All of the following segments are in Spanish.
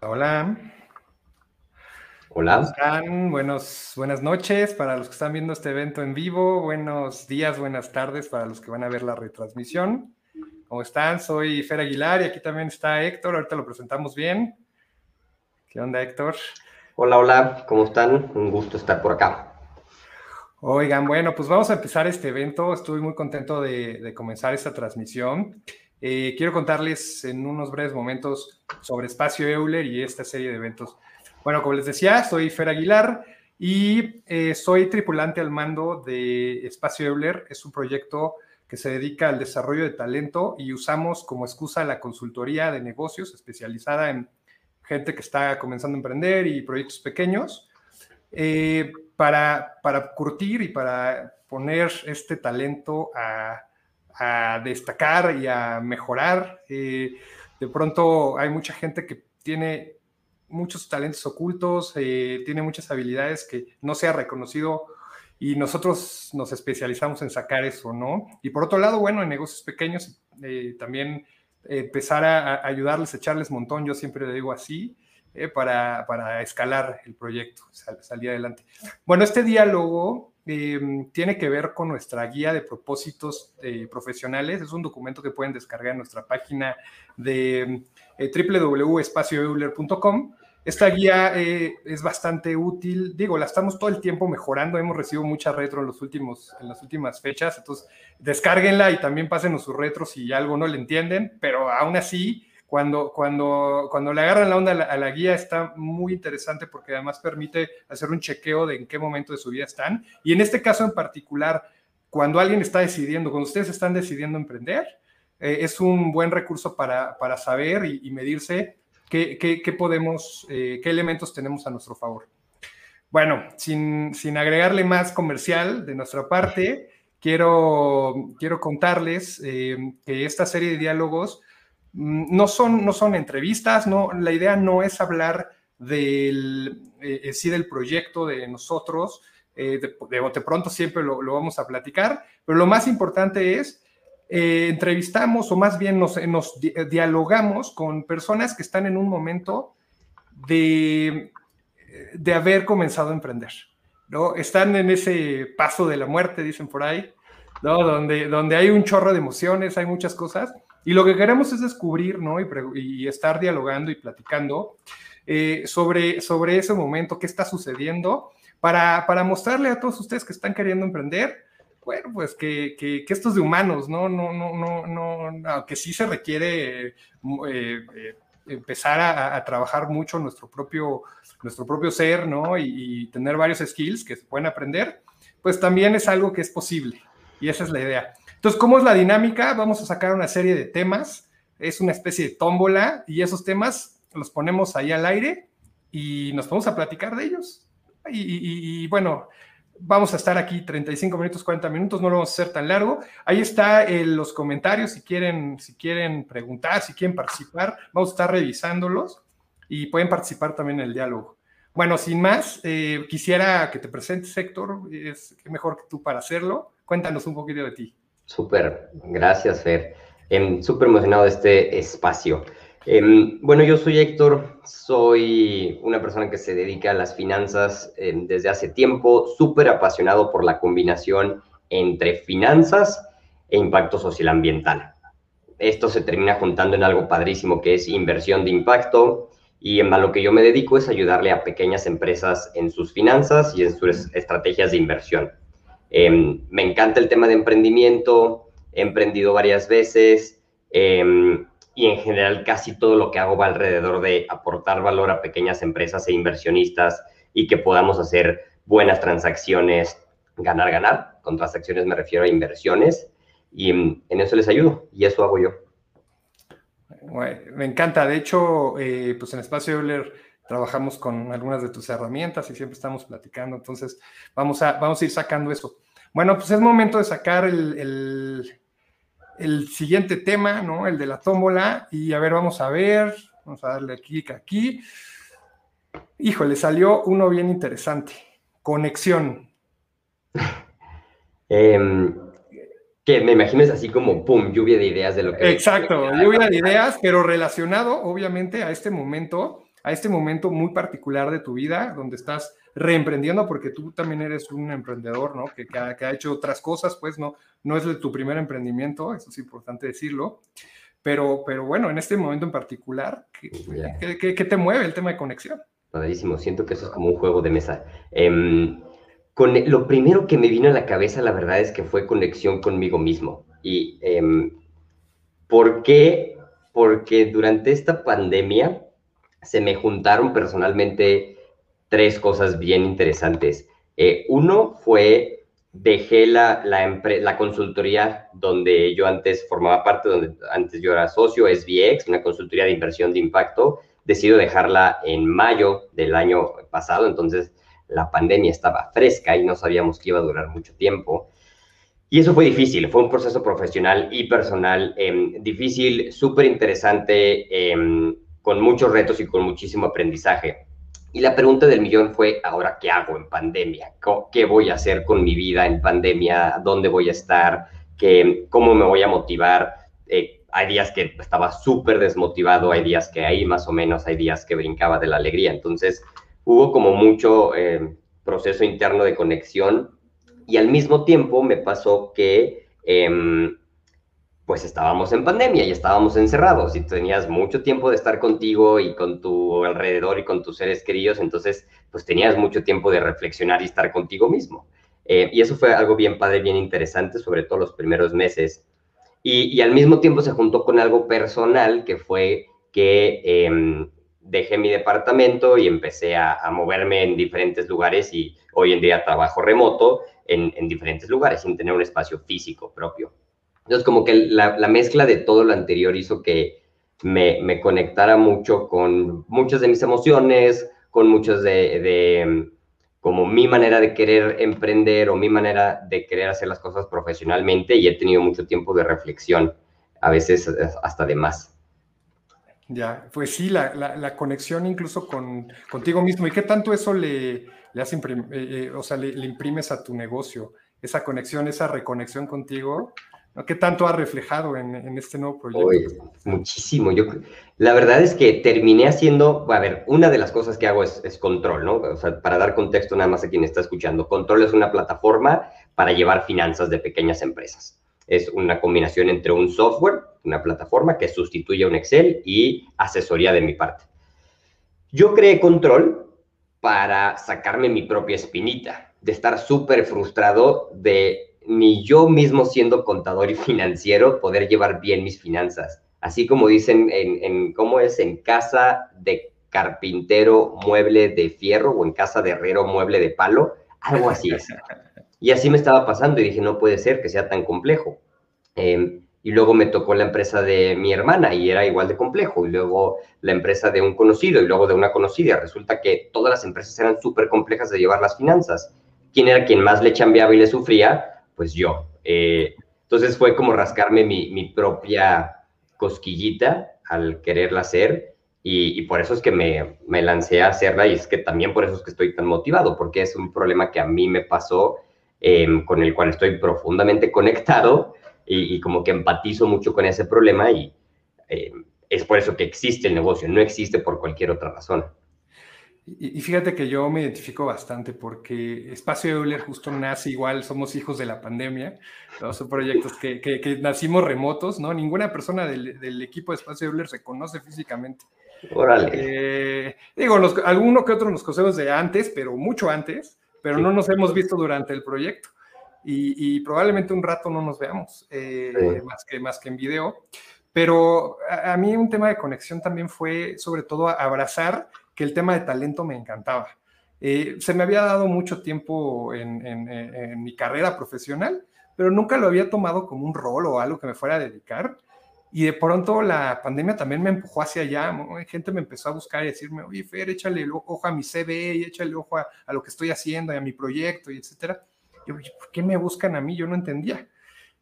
Hola. Hola. están? Buenos, buenas noches para los que están viendo este evento en vivo. Buenos días, buenas tardes para los que van a ver la retransmisión. ¿Cómo están? Soy Fer Aguilar y aquí también está Héctor. Ahorita lo presentamos bien. ¿Qué onda, Héctor? Hola, hola. ¿Cómo están? Un gusto estar por acá. Oigan, bueno, pues vamos a empezar este evento. Estoy muy contento de, comenzar esta transmisión. Eh, quiero contarles en unos breves momentos sobre Espacio Euler y esta serie de eventos. Bueno, como les decía, soy Fer Aguilar y eh, soy tripulante al mando de Espacio Euler. Es un proyecto que se dedica al desarrollo de talento y usamos como excusa la consultoría de negocios especializada en gente que está comenzando a emprender y proyectos pequeños eh, para, para curtir y para poner este talento a, destacar y a mejorar. Eh, de pronto hay mucha gente que tiene muchos talentos ocultos, eh, tiene muchas habilidades que no se ha reconocido y nosotros nos especializamos en sacar eso, ¿no? Y por otro lado, bueno, en negocios pequeños eh, también empezar a, ayudarles, echarles montón, yo siempre le digo así, eh, para, para, escalar el proyecto, salir adelante. Bueno, este diálogo em, tiene que ver con nuestra guía de propósitos profesionales, es un documento que pueden descargar en nuestra página de www.espacioeuler.com esta guía eh, es bastante útil, digo, la estamos todo el tiempo mejorando, hemos recibido mucha retro en, los últimos, en las últimas fechas, entonces descárguenla y también pásenos sus retros si algo no le entienden, pero aún así, cuando, cuando, cuando le agarran la onda a la, guía está muy interesante porque además permite hacer un chequeo de en qué momento de su vida están. Y en este caso en particular, cuando alguien está decidiendo, cuando ustedes están decidiendo emprender, eh, es un buen recurso para, para saber y, y medirse ¿Qué, podemos, eh, qué elementos tenemos a nuestro favor? Bueno, sin, agregarle más comercial de nuestra parte, quiero, quiero contarles eh, que esta serie de diálogos no son, no son entrevistas, no, la idea no es hablar del, eh, sí del proyecto de nosotros, de, de, pronto siempre lo, lo, vamos a platicar, pero lo más importante es eh, entrevistamos o más bien nos, dialogamos con personas que están en un momento de, de haber comenzado a emprender, ¿no? Están en ese paso de la muerte, dicen por ahí, ¿no? Donde, donde hay un chorro de emociones, hay muchas cosas, y lo que queremos es descubrir, ¿no? Y, estar dialogando y platicando eh, sobre, sobre ese momento, qué está sucediendo, para, para mostrarle a todos ustedes que están queriendo emprender, bueno, pues que, que, esto es de humanos, ¿no? No, no, no, no, aunque sí se requiere eh, eh, empezar a, trabajar mucho nuestro propio, nuestro propio ser, ¿no? Y, tener varios skills que se pueden aprender, pues también es algo que es posible. Y esa es la idea. Entonces, ¿cómo es la dinámica? Vamos a sacar una serie de temas, es una especie de tómbola, y esos temas los ponemos ahí al aire y nos vamos a platicar de ellos. y bueno, Vamos a estar aquí 35 minutos, 40 minutos, no lo vamos a hacer tan largo. Ahí está en los comentarios si quieren, si quieren preguntar, si quieren participar, vamos a estar revisándolos y pueden participar también en el diálogo. Bueno, sin más, eh, quisiera que te presentes, Héctor, es mejor que tú para hacerlo. Cuéntanos un poquito de ti. Súper, gracias, Fer. Em, súper emocionado de este espacio. Em, bueno, yo soy Héctor, soy una persona que se dedica a las finanzas em, desde hace tiempo, súper apasionado por la combinación entre finanzas e impacto social ambiental. Esto se termina juntando en algo padrísimo que es inversión de impacto y a lo que yo me dedico es ayudarle a pequeñas empresas en sus finanzas y en sus estrategias de inversión. Em, me encanta el tema de emprendimiento, he emprendido varias veces y en general casi todo lo que hago va alrededor de aportar valor a pequeñas empresas e inversionistas y que podamos hacer buenas transacciones, ganar, ganar. Con transacciones me refiero a inversiones y mm, en eso les ayudo y eso hago yo. me encanta. De hecho, eh, pues en Espacio Euler trabajamos con algunas de tus herramientas y siempre estamos platicando. Entonces, vamos a, vamos a ir sacando eso. Bueno, pues es momento de sacar el el siguiente tema, ¿no? El de la tómbola. Y a ver, vamos a ver. Vamos a darle clic aquí. Híjole, salió uno bien interesante. Conexión. Em, que me imagino es así como, ¡pum!, lluvia de ideas de lo que... Exacto, lluvia de ideas, pero relacionado, obviamente, a este momento a este momento muy particular de tu vida, donde estás reemprendiendo, porque tú también eres un emprendedor, ¿no? Que, que, ha, hecho otras cosas, pues no, no es tu primer emprendimiento, eso es importante decirlo. Pero, pero bueno, en este momento en particular, ¿qué, qué, te mueve el tema de conexión? Padrísimo, siento que eso es como un juego de mesa. Eh, con, lo primero que me vino a la cabeza, la verdad es que fue conexión conmigo mismo. ¿Y eh, por qué? Porque durante esta pandemia se me juntaron personalmente tres cosas bien interesantes. Eh, uno fue, dejé la, la, la, consultoría donde yo antes formaba parte, donde antes yo era socio, SBX, una consultoría de inversión de impacto. Decido dejarla en mayo del año pasado, entonces la pandemia estaba fresca y no sabíamos que iba a durar mucho tiempo. Y eso fue difícil, fue un proceso profesional y personal em, difícil, súper interesante, em, con muchos retos y con muchísimo aprendizaje. Y la pregunta del millón fue, ahora, ¿qué hago en pandemia? ¿Qué voy a hacer con mi vida en pandemia? ¿Dónde voy a estar? ¿Qué, ¿Cómo me voy a motivar? Eh, hay días que estaba súper desmotivado, hay días que ahí más o menos, hay días que brincaba de la alegría. Entonces, hubo como mucho eh, proceso interno de conexión y al mismo tiempo me pasó que em, pues estábamos en pandemia y estábamos encerrados y tenías mucho tiempo de estar contigo y con tu alrededor y con tus seres queridos, entonces pues tenías mucho tiempo de reflexionar y estar contigo mismo. Eh, y eso fue algo bien padre, bien interesante, sobre todo los primeros meses. Y, al mismo tiempo se juntó con algo personal que fue que em, dejé mi departamento y empecé a, moverme en diferentes lugares y hoy en día trabajo remoto en diferentes lugares sin tener un espacio físico propio. Entonces, como que la, mezcla de todo lo anterior hizo que me, conectara mucho con muchas de mis emociones, con muchas de, como mi manera de querer emprender o mi manera de querer hacer las cosas profesionalmente y he tenido mucho tiempo de reflexión, a veces hasta de más. Ya, pues sí, la, conexión incluso con, contigo mismo. ¿Y qué tanto eso le, le, eh, eh, o sea, le, le, imprimes a tu negocio? Esa conexión, esa reconexión contigo, ¿Qué tanto ha reflejado en, este nuevo proyecto? muchísimo. Yo, la verdad es que terminé haciendo, a ver, una de las cosas que hago es, control, ¿no? O sea, para dar contexto nada más a quien está escuchando, control es una plataforma para llevar finanzas de pequeñas empresas. Es una combinación entre un software, una plataforma que sustituye a un Excel y asesoría de mi parte. Yo creé control para sacarme mi propia espinita, de estar súper frustrado de ni yo mismo siendo contador y financiero poder llevar bien mis finanzas. Así como dicen en, cómo es en casa de carpintero mueble de fierro o en casa de herrero mueble de palo, algo así es. Y así me estaba pasando y dije, no puede ser que sea tan complejo. Em, y luego me tocó la empresa de mi hermana y era igual de complejo. Y luego la empresa de un conocido y luego de una conocida. Resulta que todas las empresas eran súper complejas de llevar las finanzas. ¿Quién era quien más le chambeaba y le sufría? Pues yo. Eh, entonces fue como rascarme mi, propia cosquillita al quererla hacer y, por eso es que me, lancé a hacerla y es que también por eso es que estoy tan motivado, porque es un problema que a mí me pasó, em, con el cual estoy profundamente conectado y, como que empatizo mucho con ese problema y em, es por eso que existe el negocio, no existe por cualquier otra razón. Y, fíjate que yo me identifico bastante porque Espacio Euler justo nace igual, somos hijos de la pandemia, son proyectos que, que, nacimos remotos, ¿no? Ninguna persona del, equipo de Espacio Euler se conoce físicamente. Órale. Eh, digo, alguno que otro nos conocemos de antes, pero mucho antes, pero no nos hemos visto durante el proyecto. Y, probablemente un rato no nos veamos, eh, más, que, más que en video. Pero a, a, mí un tema de conexión también fue sobre todo abrazar que el tema de talento me encantaba. Eh, se me había dado mucho tiempo en, mi carrera profesional, pero nunca lo había tomado como un rol o algo que me fuera a dedicar. Y de pronto la pandemia también me empujó hacia allá. Gente me empezó a buscar y decirme, oye, Fer, échale ojo a mi CV y échale ojo a, lo que estoy haciendo y a mi proyecto y etcétera. Yo, ¿por qué me buscan a mí? Yo no entendía.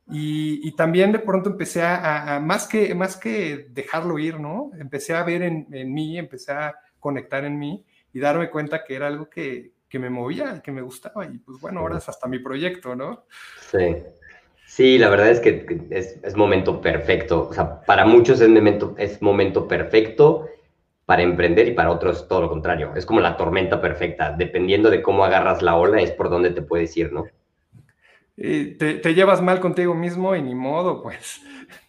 Y, también de pronto empecé a, más, que, más que dejarlo ir, ¿no? Empecé a ver en, en mí, empecé a, conectar en mí y darme cuenta que era algo que, que me movía, que me gustaba. Y pues bueno, ahora es hasta mi proyecto, ¿no? Sí. Sí, la verdad es que es, es momento perfecto. O sea, para muchos es momento, es momento perfecto para emprender y para otros todo lo contrario. Es como la tormenta perfecta. Dependiendo de cómo agarras la ola, es por donde te puedes ir, ¿no? Te, llevas mal contigo mismo y ni modo, pues.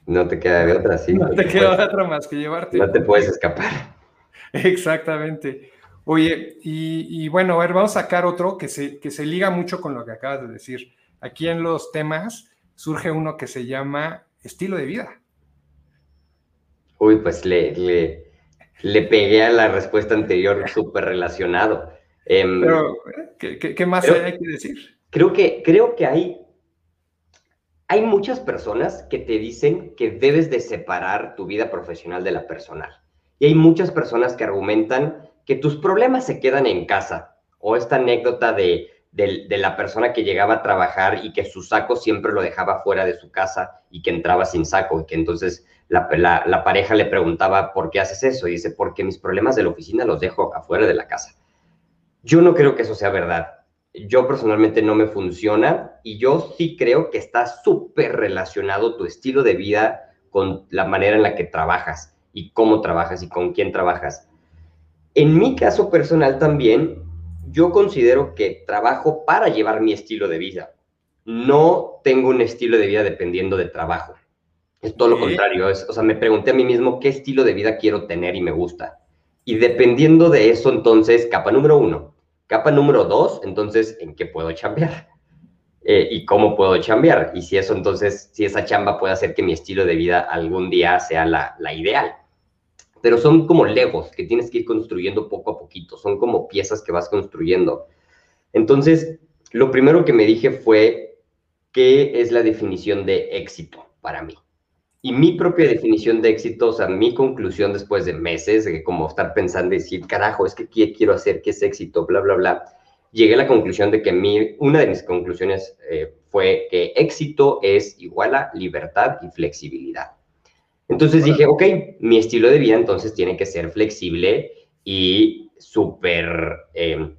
No te queda de otra, sí. No, te, queda de otra más que llevarte. No te puedes escapar. Exactamente. Oye, y, bueno, a ver, vamos a sacar otro que se, que se liga mucho con lo que acabas de decir. Aquí en los temas surge uno que se llama estilo de vida. Uy, pues le, le, le pegué a la respuesta anterior súper relacionado. Em, Pero, ¿qué, más hay que decir? Creo que, creo que hay, hay muchas personas que te dicen que debes de separar tu vida profesional de la personal. Y hay muchas personas que argumentan que tus problemas se quedan en casa. O esta anécdota de, de, la persona que llegaba a trabajar y que su saco siempre lo dejaba fuera de su casa y que entraba sin saco y que entonces la, la, pareja le preguntaba, ¿por qué haces eso? Y dice, porque mis problemas de la oficina los dejo afuera de la casa. Yo no creo que eso sea verdad. Yo personalmente no me funciona y yo sí creo que está súper relacionado tu estilo de vida con la manera en la que trabajas y cómo trabajas y con quién trabajas. En mi caso personal también, yo considero que trabajo para llevar mi estilo de vida. No tengo un estilo de vida dependiendo de trabajo. Es todo lo contrario. Es, o sea, me pregunté a mí mismo qué estilo de vida quiero tener y me gusta. Y dependiendo de eso, entonces, capa número uno. Capa número dos, entonces, ¿en qué puedo chambear? Eh, y cómo puedo chambear. Y si eso, entonces, si esa chamba puede hacer que mi estilo de vida algún día sea la, la ideal. Pero son como legos que tienes que ir construyendo poco a poquito. Son como piezas que vas construyendo. Entonces, lo primero que me dije fue, ¿qué es la definición de éxito para mí? Y mi propia definición de éxito, o sea, mi conclusión después de meses de como estar pensando y decir, carajo, es que ¿qué quiero hacer? ¿Qué es éxito? Bla, bla, bla. Llegué a la conclusión de que mi, una de mis conclusiones eh, fue que éxito es igual a libertad y flexibilidad. Entonces dije, ok, mi estilo de vida entonces tiene que ser flexible y súper eh,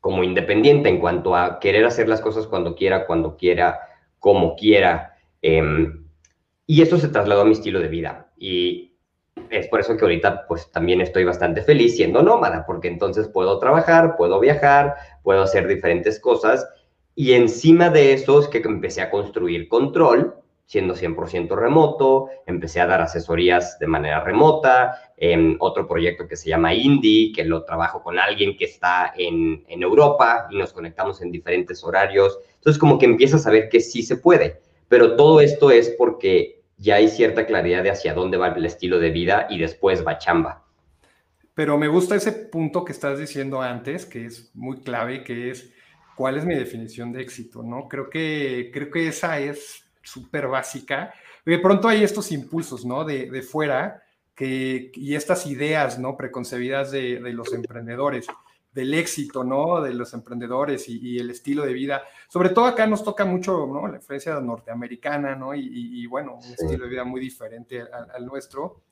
como independiente en cuanto a querer hacer las cosas cuando quiera, cuando quiera, como quiera. Eh, y eso se trasladó a mi estilo de vida. Y es por eso que ahorita pues también estoy bastante feliz siendo nómada, porque entonces puedo trabajar, puedo viajar, puedo hacer diferentes cosas. Y encima de eso es que empecé a construir control, siendo 100% remoto, empecé a dar asesorías de manera remota, en otro proyecto que se llama Indie, que lo trabajo con alguien que está en, en Europa y nos conectamos en diferentes horarios. Entonces como que empiezas a ver que sí se puede, pero todo esto es porque ya hay cierta claridad de hacia dónde va el estilo de vida y después va chamba. Pero me gusta ese punto que estás diciendo antes, que es muy clave, que es cuál es mi definición de éxito, ¿no? Creo que, creo que esa es súper básica. De pronto hay estos impulsos, ¿no? De, de fuera que, y estas ideas, ¿no? Preconcebidas de, de los emprendedores del éxito, ¿no? De los emprendedores y, el estilo de vida. Sobre todo acá nos toca mucho, ¿no? La influencia norteamericana, ¿no? Y, bueno, un estilo de vida muy diferente al, nuestro.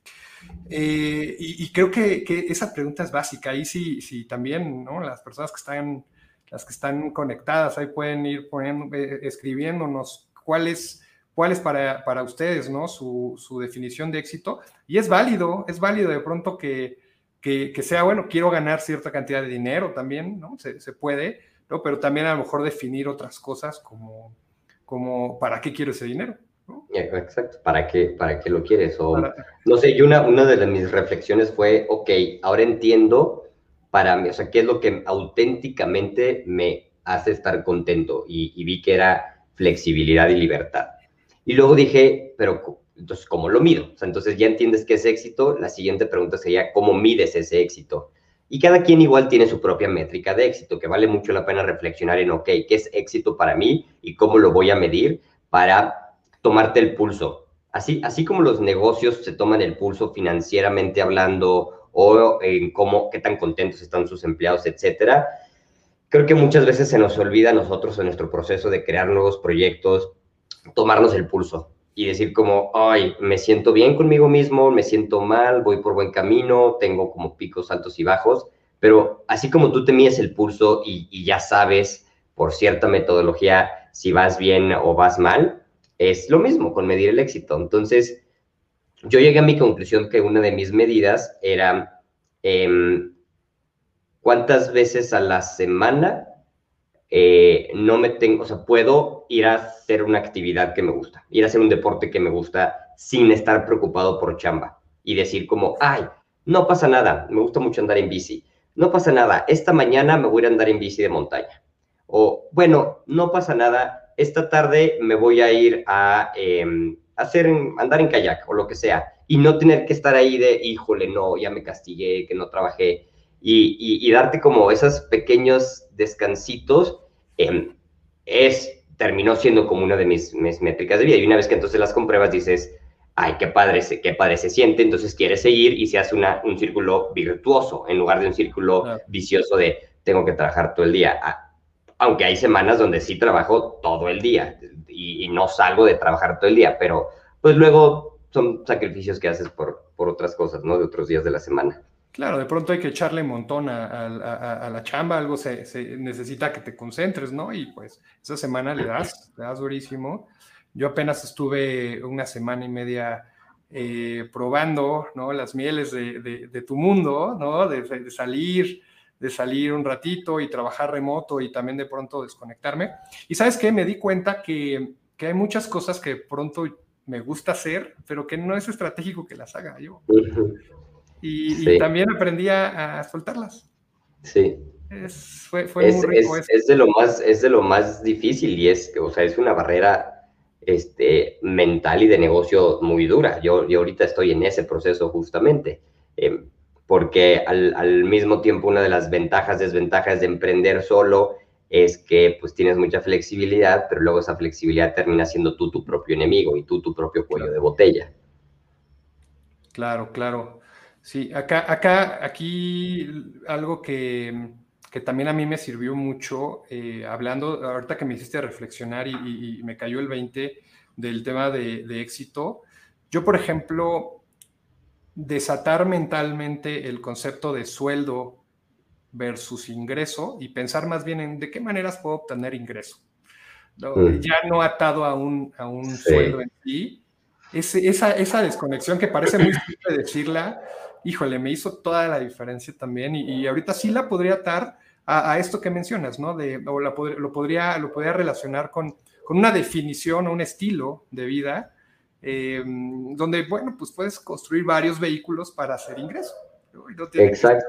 Eh, y, creo que, esa pregunta es básica. Ahí sí, sí también, ¿no? Las personas que están, las que están conectadas, ahí pueden ir poniendo, eh, escribiéndonos cuál es, cuál es para, para ustedes, ¿no? Su, su definición de éxito. Y es válido, es válido de pronto que que, sea, bueno, quiero ganar cierta cantidad de dinero también, ¿no? Se, puede, ¿no? Pero también a lo mejor definir otras cosas como, como ¿para qué quiero ese dinero? Exacto, ¿para qué, para qué lo quieres? O, No sé, yo una, una de mis reflexiones fue, ok, ahora entiendo para mí, o sea, qué es lo que auténticamente me hace estar contento y, y vi que era flexibilidad y libertad. Y luego dije, pero entonces, ¿cómo lo mido? Entonces ya entiendes qué es éxito. La siguiente pregunta sería, ¿cómo mides ese éxito? Y cada quien igual tiene su propia métrica de éxito, que vale mucho la pena reflexionar en, ok, ¿qué es éxito para mí y cómo lo voy a medir para tomarte el pulso? Así, así como los negocios se toman el pulso financieramente hablando o en cómo, qué tan contentos están sus empleados, etcétera. Creo que muchas veces se nos olvida a nosotros en nuestro proceso de crear nuevos proyectos, tomarnos el pulso y decir como, ay, me siento bien conmigo mismo, me siento mal, voy por buen camino, tengo como picos altos y bajos, pero así como tú te mides el pulso y, ya sabes por cierta metodología si vas bien o vas mal, es lo mismo con medir el éxito. Entonces, yo llegué a mi conclusión que una de mis medidas era em, cuántas veces a la semana eh, no me tengo, o sea, puedo ir a hacer una actividad que me gusta, ir a hacer un deporte que me gusta sin estar preocupado por chamba y decir como, ay, no pasa nada, me gusta mucho andar en bici, no pasa nada, esta mañana me voy a andar en bici de montaña. O, bueno, no pasa nada, esta tarde me voy a ir a em, hacer, andar en kayak o lo que sea, y no tener que estar ahí de, híjole, no, ya me castigué, que no trabajé, y, darte como esos pequeños descansitos, em, es, terminó siendo como una de mis, mis, métricas de vida. Y una vez que entonces las compruebas, dices, ay, qué padre, se, qué padre se siente, entonces quieres seguir y se hace una, un círculo virtuoso en lugar de un círculo vicioso de tengo que trabajar todo el día. Aunque hay semanas donde sí trabajo todo el día y, no salgo de trabajar todo el día, pero pues luego son sacrificios que haces por, por otras cosas, ¿no? De otros días de la semana. Claro, de pronto hay que echarle un montón a, la chamba, algo se, necesita que te concentres, ¿no? Y pues esa semana le das, le das durísimo. Yo apenas estuve una semana y media eh, probando ¿no? las mieles de, tu mundo, ¿no? De, salir, de salir un ratito y trabajar remoto y también de pronto desconectarme. Y sabes qué, me di cuenta que, hay muchas cosas que pronto me gusta hacer, pero que no es estratégico que las haga yo. Y, también aprendí a, soltarlas. Sí. Es, fue, fue muy rico es, de lo más, es de lo más difícil y es, o sea, es una barrera este, mental y de negocio muy dura. Yo, yo ahorita estoy en ese proceso justamente, eh, porque al, al, mismo tiempo una de las ventajas, desventajas de emprender solo es que pues tienes mucha flexibilidad, pero luego esa flexibilidad termina siendo tú tu propio enemigo y tú tu propio cuello de botella. Claro, claro. Sí, acá, acá, aquí algo que que también a mí me sirvió mucho, eh, hablando, ahorita que me hiciste reflexionar y, me cayó el 20 del tema de, éxito, yo, por ejemplo, desatar mentalmente el concepto de sueldo versus ingreso y pensar más bien en de qué maneras puedo obtener ingreso. Mm. Ya no atado a un, a un sueldo en sí. esa, esa desconexión que parece muy simple decirla, híjole, me hizo toda la diferencia también y, y, ahorita sí la podría atar a, esto que mencionas, ¿no? De, o lo, podría, lo podría relacionar con, con una definición o un estilo de vida, em, donde, bueno, pues puedes construir varios vehículos para hacer ingreso. Exacto.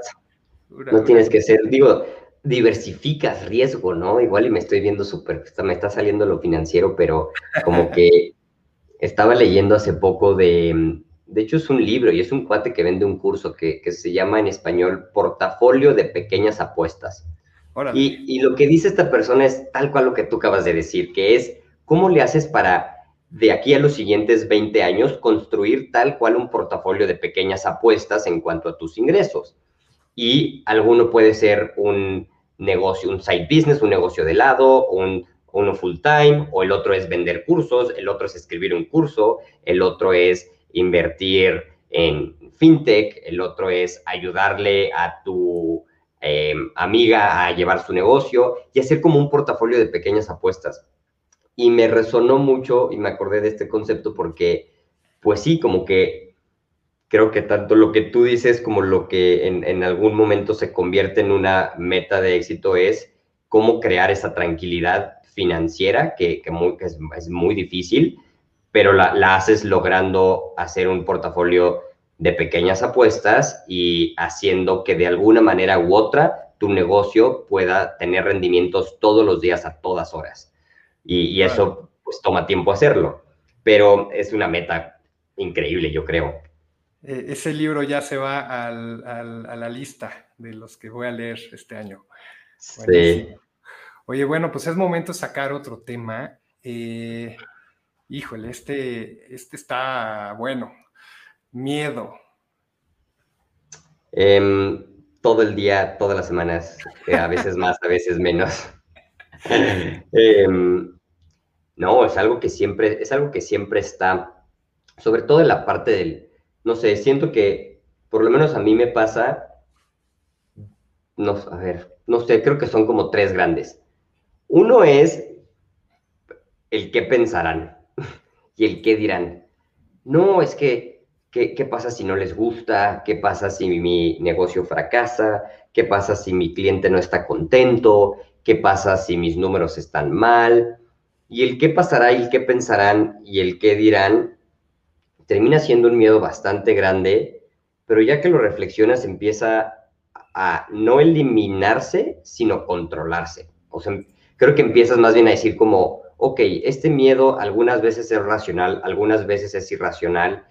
no tienes que ser, digo, diversificas riesgo, ¿no? Igual y me estoy viendo súper, me está saliendo lo financiero, pero como que estaba leyendo hace poco de, de hecho es un libro y es un cuate que vende un curso que, se llama en español Portafolio de Pequeñas Apuestas. Y, y, lo que dice esta persona es tal cual lo que tú acabas de decir, que es cómo le haces para de aquí a los siguientes 20 años construir tal cual un portafolio de pequeñas apuestas en cuanto a tus ingresos. Y alguno puede ser un negocio, un side business, un negocio de lado, un, uno full time, o el otro es vender cursos, el otro es escribir un curso, el otro es invertir en fintech, el otro es ayudarle a tu em, amiga a llevar su negocio y hacer como un portafolio de pequeñas apuestas. Y me resonó mucho y me acordé de este concepto porque, pues sí, como que creo que tanto lo que tú dices como lo que en, algún momento se convierte en una meta de éxito es cómo crear esa tranquilidad financiera que, es, muy difícil pero la, haces logrando hacer un portafolio de pequeñas apuestas y haciendo que de alguna manera u otra tu negocio pueda tener rendimientos todos los días a todas horas. Y, eso pues toma tiempo hacerlo, pero es una meta increíble, yo creo. E, ese libro ya se va a la lista de los que voy a leer este año. Sí. Oye, bueno, pues es momento de sacar otro tema. Eh, híjole, este, este está bueno. Miedo. Em, todo el día, todas las semanas, eh, a veces más, a veces menos. Em, no, es algo que siempre, es algo que siempre está, sobre todo en la parte del, no sé, siento que, por lo menos a mí me pasa, no, a ver, no sé, creo que son como tres grandes. Uno es el qué pensarán y el qué dirán. No, es que, ¿Qué, pasa si no les gusta? ¿Qué pasa si mi negocio fracasa? ¿Qué pasa si mi cliente no está contento? ¿Qué pasa si mis números están mal? Y el qué pasará y el qué pensarán y el qué dirán termina siendo un miedo bastante grande, pero ya que lo reflexionas empieza a no eliminarse, sino controlarse. O sea, creo que empiezas más bien a decir como, ok, este miedo algunas veces es racional, algunas veces es irracional,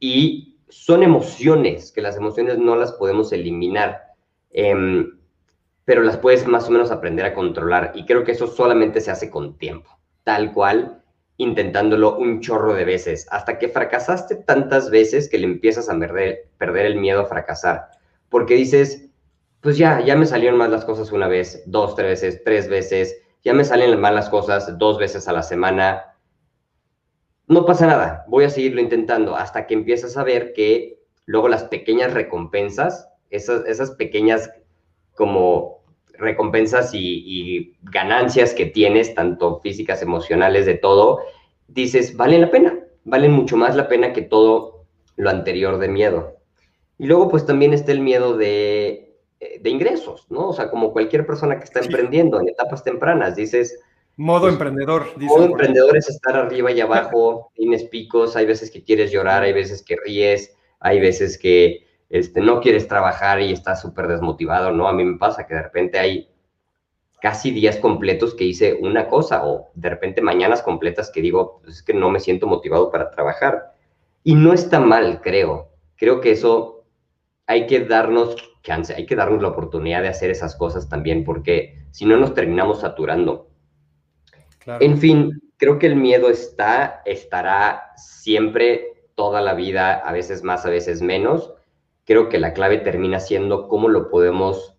y son emociones, que las emociones no las podemos eliminar, em, pero las puedes más o menos aprender a controlar. Y creo que eso solamente se hace con tiempo, tal cual, intentándolo un chorro de veces, hasta que fracasaste tantas veces que le empiezas a perder, perder el miedo a fracasar, porque dices, pues ya, ya me salieron mal las cosas una vez, dos, tres veces, tres veces, ya me salen mal las cosas dos veces a la semana, no pasa nada, voy a seguirlo intentando hasta que empiezas a ver que luego las pequeñas recompensas, esas, esas pequeñas como recompensas y, ganancias que tienes, tanto físicas, emocionales, de todo, dices, valen la pena, valen mucho más la pena que todo lo anterior de miedo. Y luego pues también está el miedo de, de ingresos, ¿no? O sea, como cualquier persona que está emprendiendo en etapas tempranas, dices, Modo pues, emprendedor. modo emprendedor es estar arriba y abajo, tienes picos, hay veces que quieres llorar, hay veces que ríes, hay veces que este, no quieres trabajar y estás súper desmotivado, ¿no? A mí me pasa que de repente hay casi días completos que hice una cosa o de repente mañanas completas que digo, pues es que no me siento motivado para trabajar. Y no está mal, creo. Creo que eso hay que darnos chance, hay que darnos la oportunidad de hacer esas cosas también, porque si no nos terminamos saturando. En fin, creo que el miedo está, estará siempre, toda la vida, a veces más, a veces menos. Creo que la clave termina siendo cómo lo podemos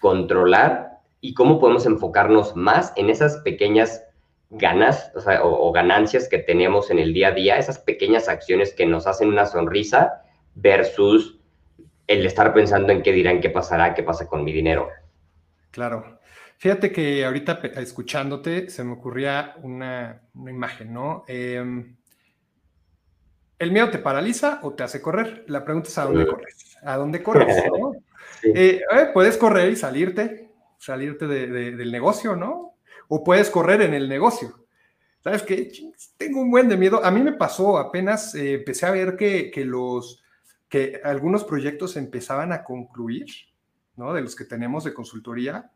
controlar y cómo podemos enfocarnos más en esas pequeñas ganas o, ganancias que tenemos en el día a día, esas pequeñas acciones que nos hacen una sonrisa versus el estar pensando en qué dirán, qué pasará, qué pasa con mi dinero. Claro. Fíjate que ahorita escuchándote se me ocurría una, imagen, ¿no? Em, ¿El miedo te paraliza o te hace correr? La pregunta es a dónde corres. ¿A dónde corres? ¿no? Eh, puedes correr y salirte, salirte del negocio, ¿no? O puedes correr en el negocio. ¿Sabes qué? Tengo un buen de miedo. A mí me pasó apenas, eh, empecé a ver que, que, los, algunos proyectos empezaban a concluir, ¿no? De los que tenemos de consultoría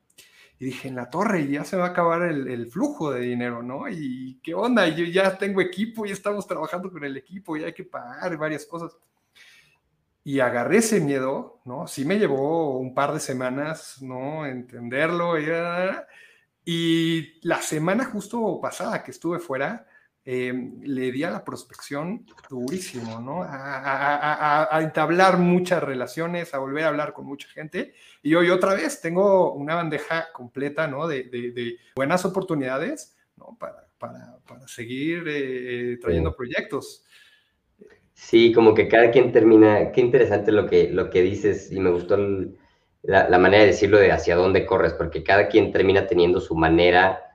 y dije, en la torre, ya se va a acabar el, flujo de dinero, ¿no? Y qué onda, yo ya tengo equipo y estamos trabajando con el equipo y hay que pagar varias cosas. Y agarré ese miedo, ¿no? Sí me llevó un par de semanas, ¿no? Entenderlo. Y la semana justo pasada que estuve fuera, Em, le di a la prospección durísimo, ¿no? A, entablar muchas relaciones, a volver a hablar con mucha gente. Y hoy otra vez tengo una bandeja completa, ¿no? De, buenas oportunidades, ¿no? Para, seguir eh, trayendo proyectos. Sí, como que cada quien termina, qué interesante lo que, lo que dices y me gustó la, la manera de decirlo de hacia dónde corres, porque cada quien termina teniendo su manera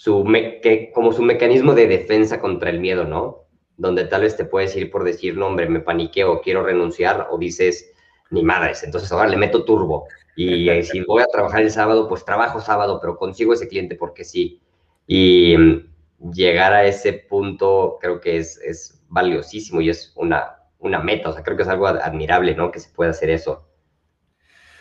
su que, como su mecanismo de defensa contra el miedo, ¿no? Donde tal vez te puedes ir por decir, no, hombre, me paniqueo, quiero renunciar, o dices, ni madres, entonces ahora le meto turbo. Y si voy a trabajar el sábado, pues trabajo sábado, pero consigo ese cliente porque sí. Y mm, llegar a ese punto creo que es, es valiosísimo y es una, una meta, o sea, creo que es algo admirable, ¿no? Que se pueda hacer eso.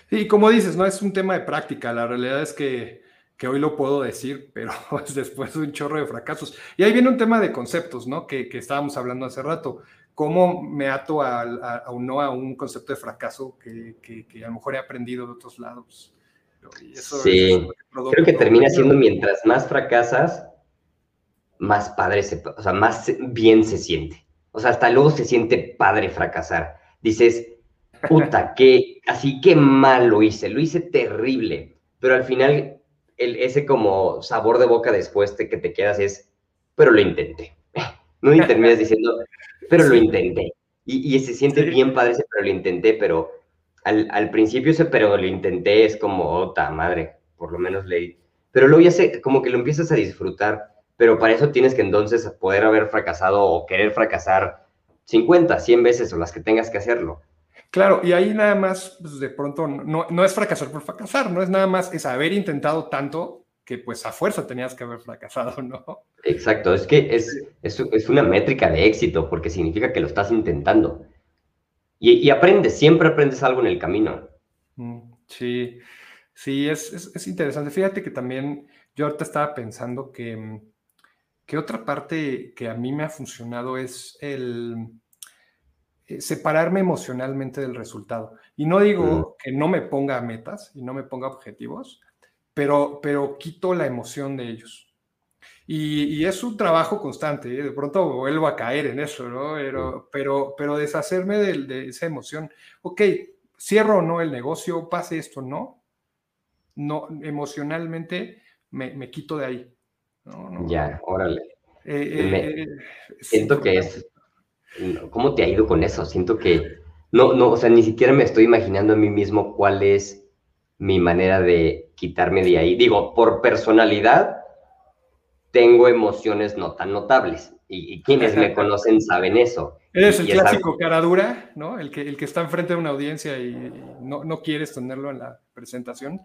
Sí, como dices, no es un tema de práctica, la realidad es que que hoy lo puedo decir, pero es después de un chorro de fracasos. Y ahí viene un tema de conceptos, ¿no? Que, que estábamos hablando hace rato. ¿Cómo me ato a, a, no a un concepto de fracaso que, que, a lo mejor he aprendido de otros lados? sí, creo que termina siendo mientras más fracasas, más padre se, o sea, más bien se siente. O sea, hasta luego se siente padre fracasar. Dices, puta, que así que mal lo hice, lo hice terrible, pero al final ese como sabor de boca después de que te quedas es, pero lo intenté. No y terminas diciendo, pero lo intenté. Y, y se siente bien padre ese, pero lo intenté, pero al, al, principio ese, pero lo intenté es como, otra madre, por lo menos leí. Pero luego ya sé, como que lo empiezas a disfrutar, pero para eso tienes que entonces poder haber fracasado o querer fracasar 50, 100 veces o las que tengas que hacerlo. Claro, y ahí nada más, pues de pronto, no, no es fracasar por fracasar, no es nada más, es haber intentado tanto que pues a fuerza tenías que haber fracasado, ¿no? Exacto, es que es, es, una métrica de éxito porque significa que lo estás intentando. Y, y aprendes, siempre aprendes algo en el camino. Mm, sí, sí, es, es, interesante. Fíjate que también yo ahorita estaba pensando que, que otra parte que a mí me ha funcionado es el separarme emocionalmente del resultado. Y no digo que no me ponga metas y no me ponga objetivos, pero, pero quito la emoción de ellos. Y, es un trabajo constante, ¿eh? de pronto vuelvo a caer en eso, ¿no? Pero, pero, pero deshacerme de, esa emoción. Ok, cierro o no el negocio, pase esto, ¿no? No, emocionalmente me, quito de ahí. ya, órale. Eh, siento que es ¿Cómo te ha ido con eso? Siento que no, no, o sea, ni siquiera me estoy imaginando a mí mismo cuál es mi manera de quitarme de ahí. Digo, por personalidad, tengo emociones no tan notables. Y, quienes me conocen saben eso. Eres el clásico cara dura, ¿no? El que, el que está enfrente de una audiencia y no, no quieres tenerlo en la presentación.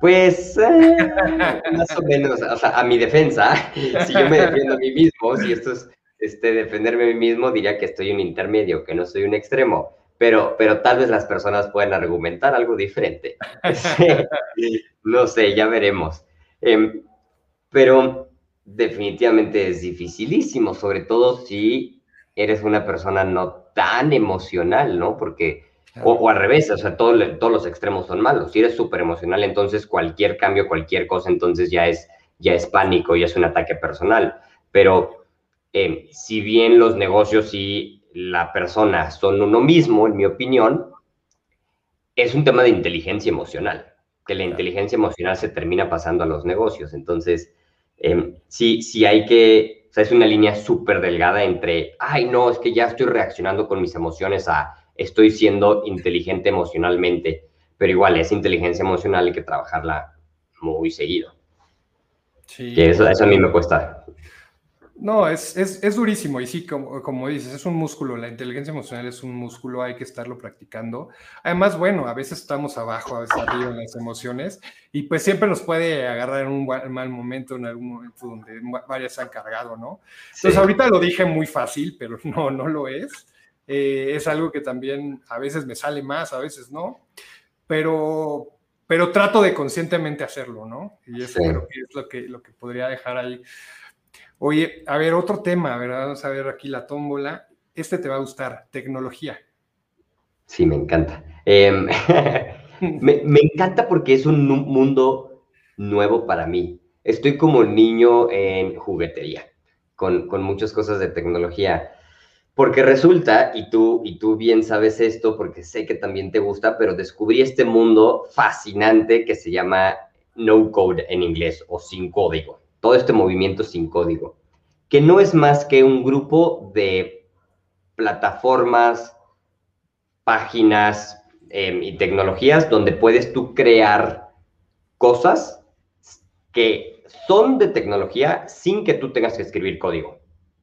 Pues eh, más o menos, o sea, a mi defensa, si yo me defiendo a mí mismo, si esto es este, defenderme a mí mismo, diría que estoy un intermedio, que no soy un extremo, pero, pero tal vez las personas puedan argumentar algo diferente. no sé, ya veremos. Em, pero definitivamente es dificilísimo, sobre todo si eres una persona no tan emocional, ¿no? Porque, o, al revés, o sea, todos los extremos son malos. Si eres súper emocional, entonces cualquier cambio, cualquier cosa, entonces ya es, ya es pánico, ya es un ataque personal. Pero eh, si bien los negocios y la persona son uno mismo, en mi opinión, es un tema de inteligencia emocional, que la inteligencia emocional se termina pasando a los negocios. Entonces, eh, sí, sí hay que, o sea, es una línea súper delgada entre, ay, no, es que ya estoy reaccionando con mis emociones a, estoy siendo inteligente emocionalmente, pero igual es inteligencia emocional, hay que trabajarla muy seguido. Sí. eso, eso a mí me cuesta no, es, es, es, durísimo y sí, como, como dices, es un músculo, la inteligencia emocional es un músculo, hay que estarlo practicando. Además, bueno, a veces estamos abajo, a veces arriba en las emociones y pues siempre nos puede agarrar en un mal momento, en algún momento donde varias se han cargado, ¿no? Entonces, ahorita lo dije muy fácil, pero no, no lo es. Eh, es algo que también a veces me sale más, a veces no, pero, pero trato de conscientemente hacerlo, ¿no? Y eso creo que es lo que, lo que podría dejar ahí. Oye, a ver, otro tema, ¿verdad? Vamos a ver aquí la tómbola. Este te va a gustar, tecnología. Sí, me encanta. Em, me, encanta porque es un mundo nuevo para mí. Estoy como niño en juguetería, con, con muchas cosas de tecnología. Porque resulta, y tú, y tú bien sabes esto, porque sé que también te gusta, pero descubrí este mundo fascinante que se llama no code en inglés o sin código todo este movimiento sin código, que no es más que un grupo de plataformas, páginas em, y tecnologías donde puedes tú crear cosas que son de tecnología sin que tú tengas que escribir código.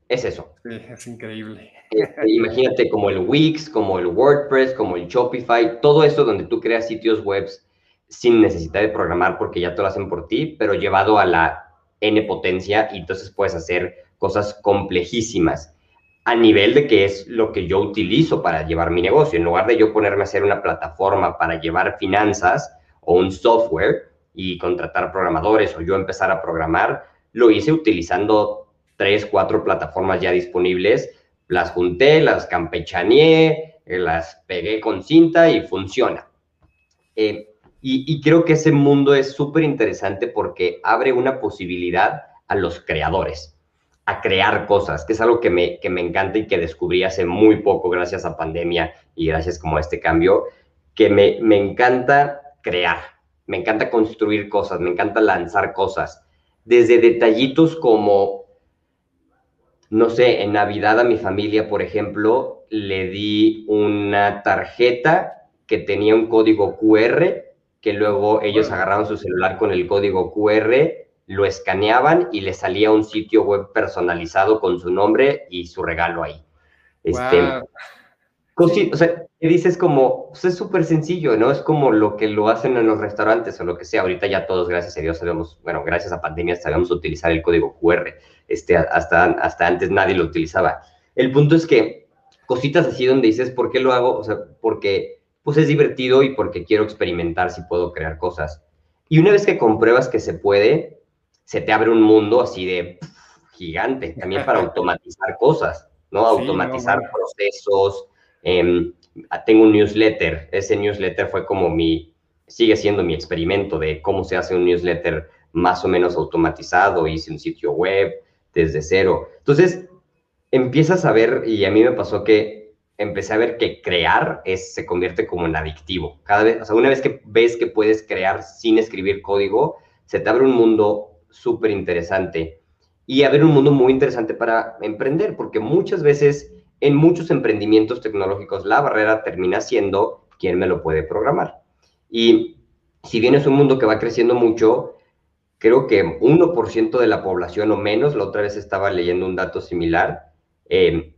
Es eso. Sí, es increíble. Este, imagínate como el Wix, como el WordPress, como el Shopify, todo eso donde tú creas sitios web sin necesidad de programar porque ya te lo hacen por ti, pero llevado a la n potencia y entonces puedes hacer cosas complejísimas a nivel de que es lo que yo utilizo para llevar mi negocio. En lugar de yo ponerme a hacer una plataforma para llevar finanzas o un software y contratar programadores o yo empezar a programar, lo hice utilizando tres, cuatro plataformas ya disponibles. Las junté, las campechaneé, eh, las pegué con cinta y funciona. Eh, y, creo que ese mundo es súper interesante porque abre una posibilidad a los creadores, a crear cosas, que es algo que me, que me encanta y que descubrí hace muy poco gracias a pandemia y gracias como a este cambio, que me, me encanta crear, me encanta construir cosas, me encanta lanzar cosas, desde detallitos como, no sé, en Navidad a mi familia, por ejemplo, le di una tarjeta que tenía un código QR que luego ellos agarraban su celular con el código QR, lo escaneaban y le salía un sitio web personalizado con su nombre y su regalo ahí. Este, o sea, dices como, pues es súper sencillo, ¿no? Es como lo que lo hacen en los restaurantes o lo que sea. Ahorita ya todos, gracias a Dios, sabemos, bueno, gracias a pandemia sabemos utilizar el código QR. Este, hasta, hasta antes nadie lo utilizaba. El punto es que cositas así donde dices, ¿por qué lo hago? O sea, porque pues es divertido y porque quiero experimentar si puedo crear cosas. Y una vez que compruebas que se puede, se te abre un mundo así de gigante, también para automatizar cosas, ¿no? automatizar procesos, Em, tengo un newsletter, ese newsletter fue como mi, sigue siendo mi experimento de cómo se hace un newsletter más o menos automatizado, hice un sitio web desde cero. Entonces, empiezas a ver, y a mí me pasó que empecé a ver que crear es, se convierte como en adictivo. Cada vez, o sea, una vez que ves que puedes crear sin escribir código, se te abre un mundo súper interesante y abre un mundo muy interesante para emprender, porque muchas veces en muchos emprendimientos tecnológicos la barrera termina siendo quién me lo puede programar. Y si bien es un mundo que va creciendo mucho, creo que 1% de la población o menos, la otra vez estaba leyendo un dato similar, em,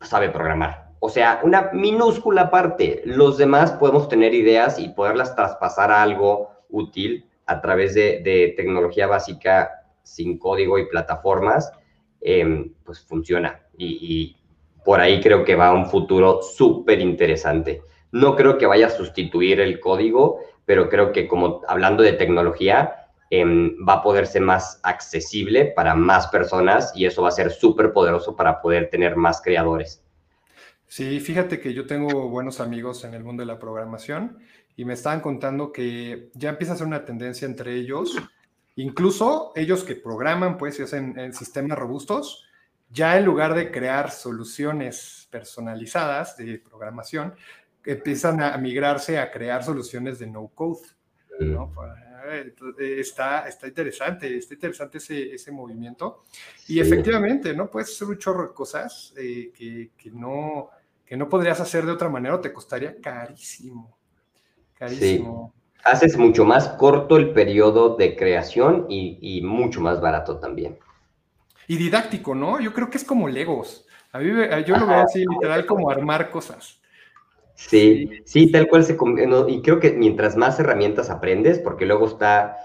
sabe programar. O sea, una minúscula parte. Los demás podemos tener ideas y poderlas traspasar a algo útil a través de, tecnología básica sin código y plataformas, em, pues funciona. y, por ahí creo que va un futuro súper interesante. No creo que vaya a sustituir el código, pero creo que como hablando de tecnología, em, va a poder ser más accesible para más personas y eso va a ser súper poderoso para poder tener más creadores. Sí, fíjate que yo tengo buenos amigos en el mundo de la programación y me estaban contando que ya empieza a ser una tendencia entre ellos, incluso ellos que programan, pues, y hacen en sistemas robustos, ya en lugar de crear soluciones personalizadas de programación, empiezan a migrarse a crear soluciones de no code. ¿no? Está, está interesante, está interesante ese, ese movimiento. Y efectivamente, ¿no? Puedes hacer un chorro de cosas eh, que, que, no, que no podrías hacer de otra manera o te costaría carísimo. Carísimo. Haces mucho más corto el periodo de creación y, y mucho más barato también y didáctico, ¿no? Yo creo que es como Legos. A mí, yo lo veo así, literal, como armar cosas. Sí, sí, tal cual se... y creo que mientras más herramientas aprendes, porque luego está,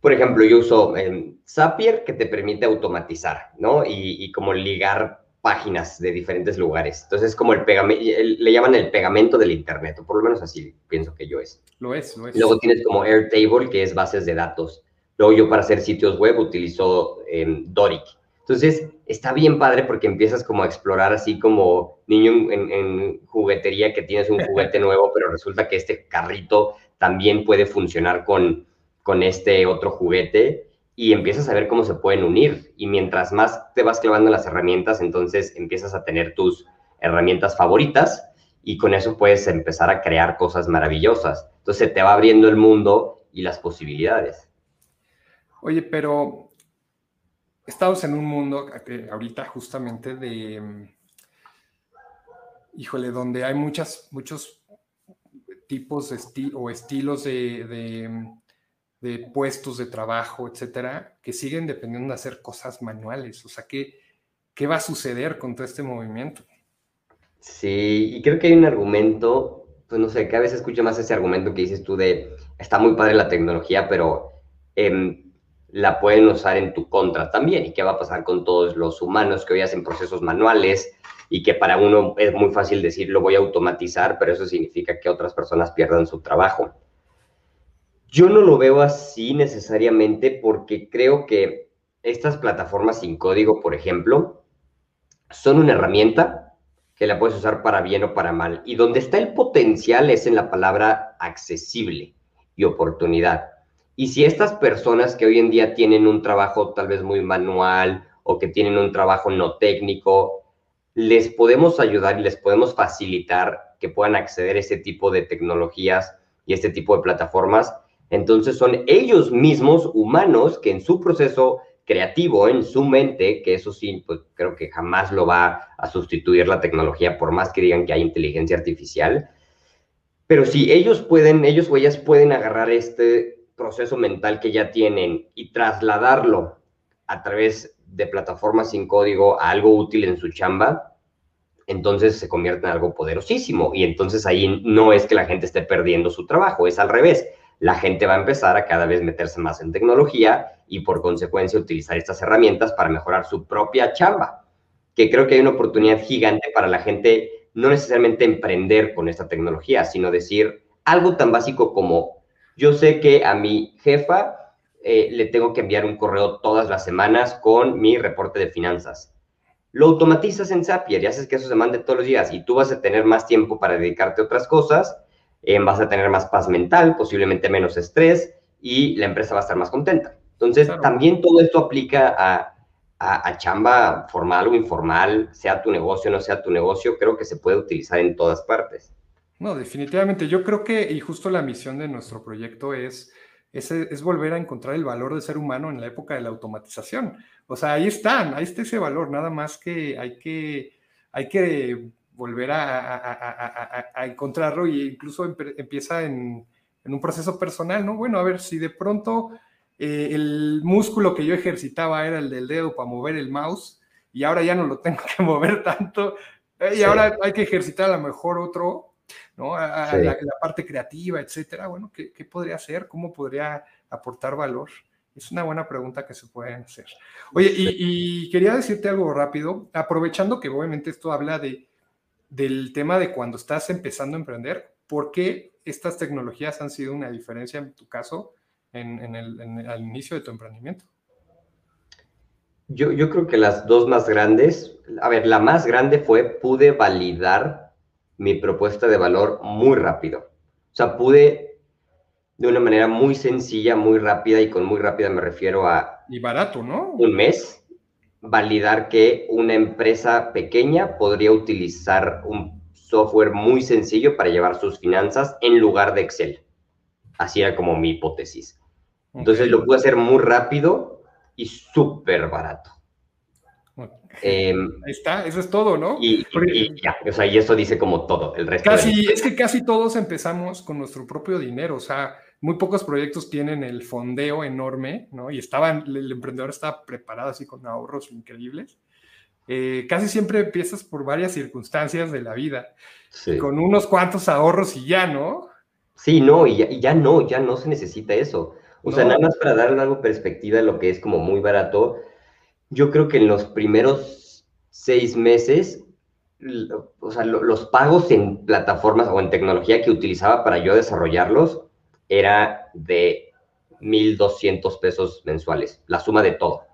por ejemplo, yo uso em, Zapier que te permite automatizar, ¿no? Y, como ligar páginas de diferentes lugares. Entonces, como el pegamento, le llaman el pegamento del Internet, o por lo menos así pienso que yo es. Lo es, lo es. Luego tienes como Airtable, que es bases de datos. Luego yo para hacer sitios web utilizo em, Doric, entonces, está bien padre porque empiezas como a explorar así como niño en, juguetería que tienes un juguete nuevo, pero resulta que este carrito también puede funcionar con, con este otro juguete y empiezas a ver cómo se pueden unir. Y mientras más te vas clavando las herramientas, entonces empiezas a tener tus herramientas favoritas y con eso puedes empezar a crear cosas maravillosas. Entonces te va abriendo el mundo y las posibilidades. Oye, pero estamos en un mundo eh, ahorita justamente de, mm, híjole, donde hay muchas, muchos tipos o estilos de, mm, de, puestos de trabajo, etcétera, que siguen dependiendo de hacer cosas manuales. O sea, ¿qué, ¿qué va a suceder con todo este movimiento? Sí, y creo que hay un argumento, pues no sé, cada vez escucho más ese argumento que dices tú de, está muy padre la tecnología, pero eh, la pueden usar en tu contra también. ¿Y qué va a pasar con todos los humanos que hoy hacen procesos manuales y que para uno es muy fácil decir lo voy a automatizar, pero eso significa que otras personas pierdan su trabajo? Yo no lo veo así necesariamente porque creo que estas plataformas sin código, por ejemplo, son una herramienta que la puedes usar para bien o para mal. Y donde está el potencial es en la palabra accesible y oportunidad. Y si estas personas que hoy en día tienen un trabajo tal vez muy manual o que tienen un trabajo no técnico, les podemos ayudar y les podemos facilitar que puedan acceder a este tipo de tecnologías y este tipo de plataformas, entonces son ellos mismos humanos que en su proceso creativo, en su mente, que eso sí, pues creo que jamás lo va a sustituir la tecnología, por más que digan que hay inteligencia artificial, pero si ellos pueden, ellos o ellas pueden agarrar este proceso mental que ya tienen y trasladarlo a través de plataformas sin código a algo útil en su chamba, entonces se convierte en algo poderosísimo y entonces ahí no es que la gente esté perdiendo su trabajo, es al revés. La gente va a empezar a cada vez meterse más en tecnología y por consecuencia utilizar estas herramientas para mejorar su propia chamba, que creo que hay una oportunidad gigante para la gente no necesariamente emprender con esta tecnología, sino decir algo tan básico como yo sé que a mi jefa eh, le tengo que enviar un correo todas las semanas con mi reporte de finanzas. Lo automatizas en Zapier y haces que eso se mande todos los días y tú vas a tener más tiempo para dedicarte a otras cosas, eh, vas a tener más paz mental, posiblemente menos estrés y la empresa va a estar más contenta. Entonces, también todo esto aplica a, a, chamba formal o informal, sea tu negocio o no sea tu negocio, creo que se puede utilizar en todas partes. No, definitivamente. Yo creo que, y justo la misión de nuestro proyecto es es, volver a encontrar el valor del ser humano en la época de la automatización. O sea, ahí están, ahí está ese valor, nada más que hay que, hay que volver a, encontrarlo y incluso empieza en, un proceso personal, ¿no? Bueno, a ver, si de pronto eh, el músculo que yo ejercitaba era el del dedo para mover el mouse y ahora ya no lo tengo que mover tanto eh, y ahora hay que ejercitar a lo mejor otro, ¿no? La, parte creativa, etcétera. Bueno, ¿qué, podría hacer? ¿Cómo podría aportar valor? Es una buena pregunta que se pueden hacer. Oye, y, quería decirte algo rápido, aprovechando que obviamente esto habla de, del tema de cuando estás empezando a emprender, ¿por qué estas tecnologías han sido una diferencia en tu caso en, el, al inicio de tu emprendimiento? Yo, yo creo que las dos más grandes, a ver, la más grande fue pude validar mi propuesta de valor muy rápido. O sea, pude de una manera muy sencilla, muy rápida, y con muy rápida me refiero a... Y barato, ¿no? Un mes, validar que una empresa pequeña podría utilizar un software muy sencillo para llevar sus finanzas en lugar de Excel. Así era como mi hipótesis. Entonces lo pude hacer muy rápido y súper barato. Em, Ahí está, eso es todo, ¿no? Y, ya, o sea, y eso dice como todo, el resto. Casi, es que casi todos empezamos con nuestro propio dinero, o sea, muy pocos proyectos tienen el fondeo enorme, ¿no? Y estaban, el emprendedor estaba preparado así con ahorros increíbles. Eh, casi siempre empiezas por varias circunstancias de la vida, con unos cuantos ahorros y ya, ¿no? Sí, no, y ya, no, ya no se necesita eso. O sea, nada más para darle algo perspectiva de lo que es como muy barato, yo creo que en los primeros seis meses, o sea, los pagos en plataformas o en tecnología que utilizaba para yo desarrollarlos era de 1.200 pesos mensuales, la suma de todo.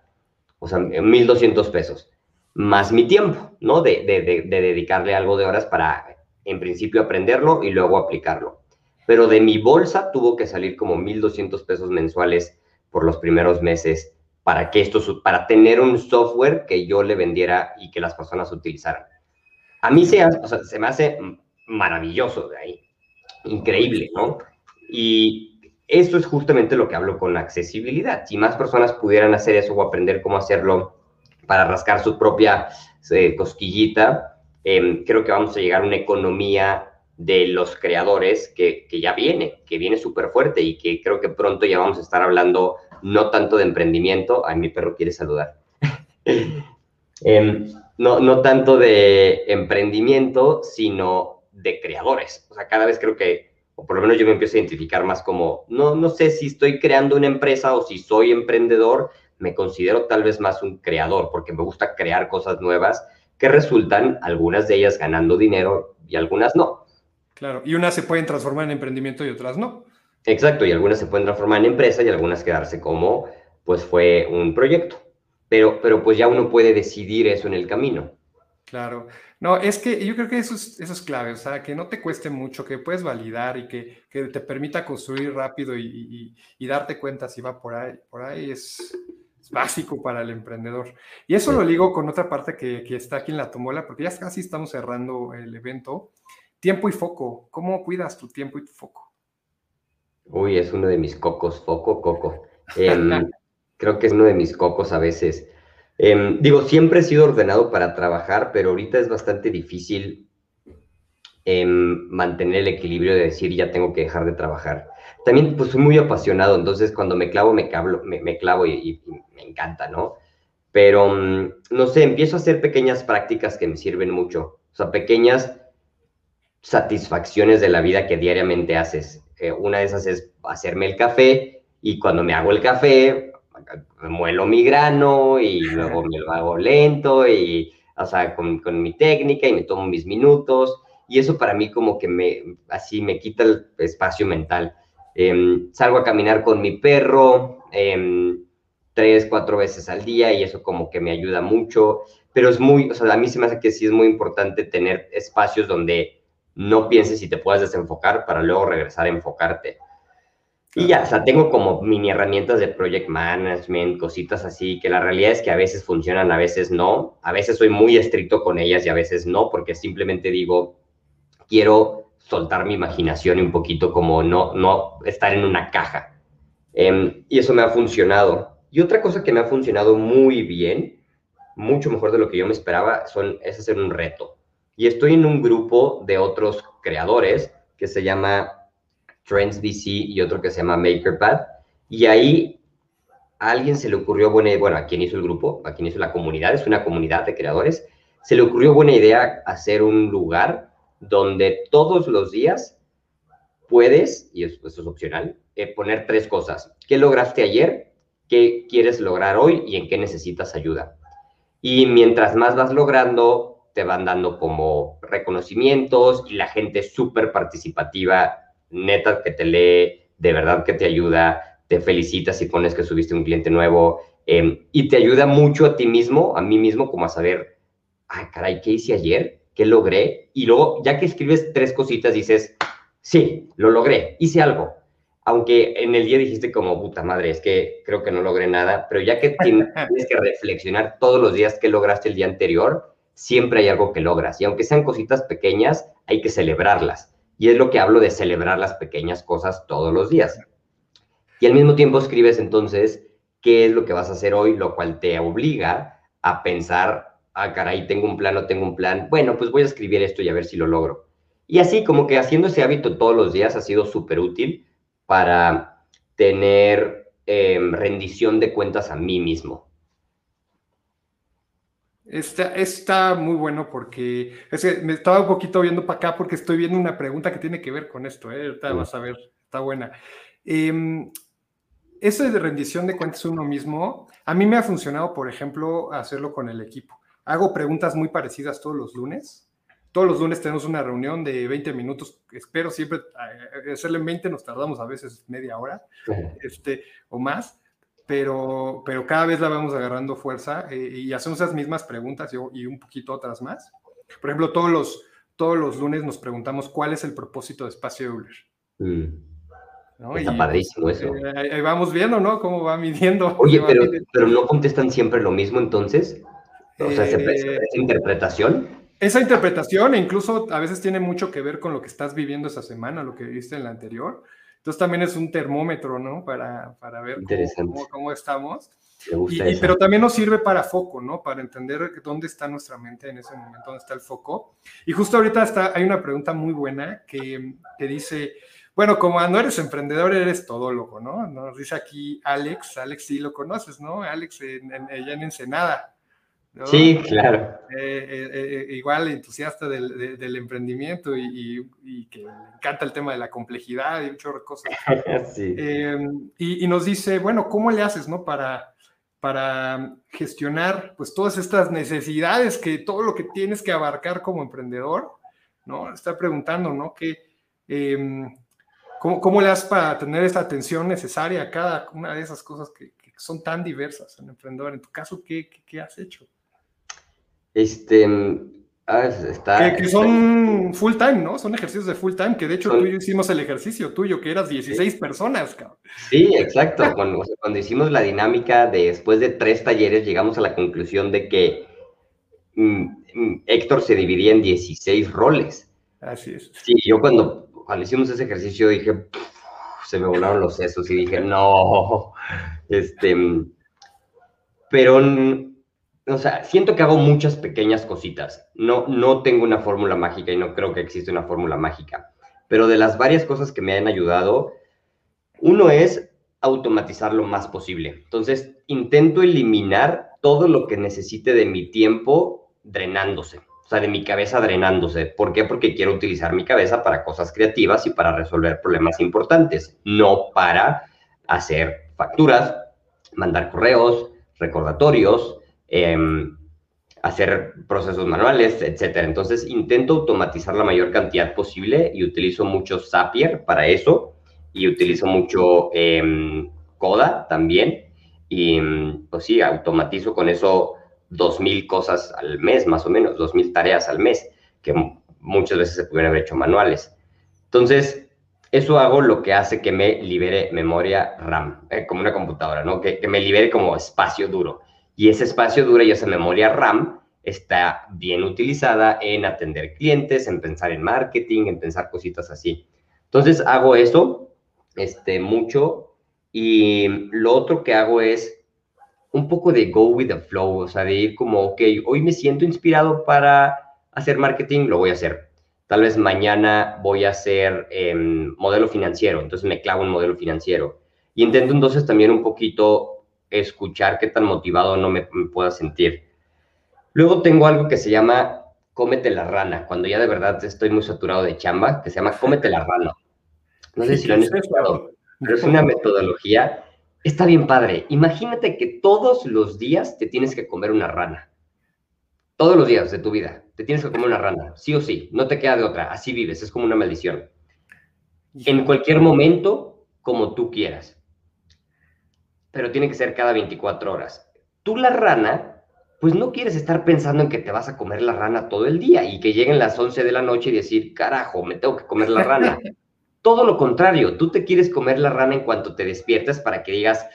O sea, 1.200 pesos, más mi tiempo, ¿no? De, de, dedicarle algo de horas para, en principio, aprenderlo y luego aplicarlo. Pero de mi bolsa tuvo que salir como 1.200 pesos mensuales por los primeros meses para que esto, para tener un software que yo le vendiera y que las personas utilizaran. A mí se, se me hace maravilloso de ahí, increíble, ¿no? Y esto es justamente lo que hablo con accesibilidad. Si más personas pudieran hacer eso o aprender cómo hacerlo para rascar su propia eh, cosquillita, em, creo que vamos a llegar a una economía de los creadores que, que ya viene, que viene súper fuerte y que creo que pronto ya vamos a estar hablando no tanto de emprendimiento, ay, mi perro quiere saludar, em, no, no tanto de emprendimiento, sino de creadores. O sea, cada vez creo que, o por lo menos yo me empiezo a identificar más como, no, no sé si estoy creando una empresa o si soy emprendedor, me considero tal vez más un creador, porque me gusta crear cosas nuevas que resultan, algunas de ellas ganando dinero y algunas no. Claro, y unas se pueden transformar en emprendimiento y otras no. Exacto, y algunas se pueden transformar en empresa y algunas quedarse como, pues fue un proyecto. Pero, pero pues ya uno puede decidir eso en el camino. Claro. No, es que yo creo que eso es, eso es clave, o sea, que no te cueste mucho, que puedes validar y que, que te permita construir rápido y, y, darte cuenta si va por ahí. Por ahí es, básico para el emprendedor. Y eso lo ligo con otra parte que, que, está aquí en la tomola, porque ya casi estamos cerrando el evento. Tiempo y foco. ¿Cómo cuidas tu tiempo y tu foco? Uy, es uno de mis cocos, foco, coco. Em, creo que es uno de mis cocos a veces. Em, digo, siempre he sido ordenado para trabajar, pero ahorita es bastante difícil em, mantener el equilibrio de decir ya tengo que dejar de trabajar. También pues soy muy apasionado, entonces cuando me clavo, me, me, clavo y, me encanta, ¿no? Pero, mm, no sé, empiezo a hacer pequeñas prácticas que me sirven mucho. O sea, pequeñas satisfacciones de la vida que diariamente haces. Eh, una de esas es hacerme el café y cuando me hago el café, muelo mi grano y luego me lo hago lento y, o sea, con, con mi técnica y me tomo mis minutos. Y eso para mí como que me, así me quita el espacio mental. Em, salgo a caminar con mi perro em, tres, cuatro veces al día y eso como que me ayuda mucho. Pero es muy, o sea, a mí se me hace que sí es muy importante tener espacios donde no pienses y te puedas desenfocar para luego regresar a enfocarte. Y ya, o sea, tengo como mini herramientas de project management, cositas así, que la realidad es que a veces funcionan, a veces no. A veces soy muy estricto con ellas y a veces no, porque simplemente digo, quiero soltar mi imaginación y un poquito como no, no estar en una caja. Em, y eso me ha funcionado. Y otra cosa que me ha funcionado muy bien, mucho mejor de lo que yo me esperaba, son, es hacer un reto. Y estoy en un grupo de otros creadores que se llama Trends DC y otro que se llama MakerPad. Y ahí a alguien se le ocurrió buena idea, bueno, a quien hizo el grupo, a quien hizo la comunidad, es una comunidad de creadores, se le ocurrió buena idea hacer un lugar donde todos los días puedes, y eso, es opcional, eh, poner tres cosas. ¿Qué lograste ayer? ¿Qué quieres lograr hoy? ¿Y en qué necesitas ayuda? Y mientras más vas logrando, te van dando como reconocimientos y la gente súper participativa neta que te lee, de verdad que te ayuda, te felicita si pones que subiste un cliente nuevo em, y te ayuda mucho a ti mismo, a mí mismo, como a saber, ay, caray, ¿qué hice ayer? ¿Qué logré? Y luego, ya que escribes tres cositas, dices, sí, lo logré, hice algo. Aunque en el día dijiste como, puta madre, es que creo que no logré nada, pero ya que tienes que reflexionar todos los días qué lograste el día anterior, siempre hay algo que logras. Y aunque sean cositas pequeñas, hay que celebrarlas. Y es lo que hablo de celebrar las pequeñas cosas todos los días. Y al mismo tiempo escribes entonces qué es lo que vas a hacer hoy, lo cual te obliga a pensar, ah, caray, tengo un plan o tengo un plan. Bueno, pues voy a escribir esto y a ver si lo logro. Y así como que haciendo ese hábito todos los días ha sido súper útil para tener em, rendición de cuentas a mí mismo. Está, está muy bueno porque es que me estaba un poquito viendo para acá porque estoy viendo una pregunta que tiene que ver con esto. ¿eh? Ahorita vas a ver, está buena. Eh, eso de rendición de cuentas uno mismo, a mí me ha funcionado, por ejemplo, hacerlo con el equipo. Hago preguntas muy parecidas todos los lunes. Todos los lunes tenemos una reunión de 20 minutos. Espero siempre eh, hacerle en 20, nos tardamos a veces media hora este, o más pero, pero cada vez la vamos agarrando fuerza eh, y hacemos esas mismas preguntas y, un poquito otras más. Por ejemplo, todos los, todos los lunes nos preguntamos cuál es el propósito de Espacio Euler. Mm. Está padrísimo eso. Eh, ahí, vamos viendo, ¿no? Cómo va midiendo. Oye, pero, pero no contestan siempre lo mismo entonces. O sea, ¿esa interpretación? Esa interpretación, e incluso a veces tiene mucho que ver con lo que estás viviendo esa semana, lo que viste en la anterior. Entonces también es un termómetro, ¿no? Para, para ver cómo, cómo, estamos. Y, pero también nos sirve para foco, ¿no? Para entender dónde está nuestra mente en ese momento, dónde está el foco. Y justo ahorita está, hay una pregunta muy buena que, que dice, bueno, como no eres emprendedor, eres todólogo, ¿no? Nos dice aquí Alex, Alex sí lo conoces, ¿no? Alex en, en, en Ensenada. Sí, claro. Eh, eh, eh, igual entusiasta del, emprendimiento y, que le encanta el tema de la complejidad y muchas cosas. Em, y, nos dice, bueno, ¿cómo le haces, no? Para, para gestionar, pues, todas estas necesidades que todo lo que tienes que abarcar como emprendedor, ¿no? Está preguntando, ¿no? Que, em, ¿cómo, le haces para tener esa atención necesaria a cada una de esas cosas que, son tan diversas en emprendedor? En tu caso, qué, qué has hecho? Este, ah, está... Que, son full time, ¿no? Son ejercicios de full time, que de hecho tú y yo hicimos el ejercicio tuyo, que eras 16 personas, cabrón. Sí, exacto. cuando, cuando, hicimos la dinámica de después de tres talleres, llegamos a la conclusión de que mm, mm, Héctor se dividía en 16 roles. Así es. Sí, yo cuando, cuando hicimos ese ejercicio dije, se me volaron los sesos y dije, no, este, pero o sea, siento que hago muchas pequeñas cositas. No, no tengo una fórmula mágica y no creo que existe una fórmula mágica. Pero de las varias cosas que me han ayudado, uno es automatizar lo más posible. Entonces, intento eliminar todo lo que necesite de mi tiempo drenándose. O sea, de mi cabeza drenándose. ¿Por qué? Porque quiero utilizar mi cabeza para cosas creativas y para resolver problemas importantes, no para hacer facturas, mandar correos, recordatorios, em, hacer procesos manuales, etcétera. Entonces intento automatizar la mayor cantidad posible y utilizo mucho Zapier para eso y utilizo mucho eh, Coda también y pues sí, automatizo con eso 2.000 cosas al mes, más o menos, 2.000 tareas al mes, que muchas veces se pudieran haber hecho manuales. Entonces, eso hago lo que hace que me libere memoria RAM, eh, como una computadora, ¿no? Que, me libere como espacio duro. Y ese espacio duro y esa memoria RAM está bien utilizada en atender clientes, en pensar en marketing, en pensar cositas así. Entonces hago eso este, mucho y lo otro que hago es un poco de go with the flow, o sea, de ir como, ok, hoy me siento inspirado para hacer marketing, lo voy a hacer. Tal vez mañana voy a hacer em, modelo financiero, entonces me clavo en modelo financiero. Y intento entonces también un poquito escuchar qué tan motivado no me, me pueda sentir. Luego tengo algo que se llama cómete la rana, cuando ya de verdad estoy muy saturado de chamba, que se llama cómete la rana. No sé si lo han escuchado, pero es una metodología. Está bien padre. Imagínate que todos los días te tienes que comer una rana. Todos los días de tu vida te tienes que comer una rana, sí o sí. No te queda de otra. Así vives, es como una maldición. En cualquier momento, como tú quieras. Pero tiene que ser cada 24 horas. Tú la rana pues no quieres estar pensando en que te vas a comer la rana todo el día y que lleguen las 11 de la noche y decir, carajo, me tengo que comer la rana. todo lo contrario, tú te quieres comer la rana en cuanto te despiertas para que digas,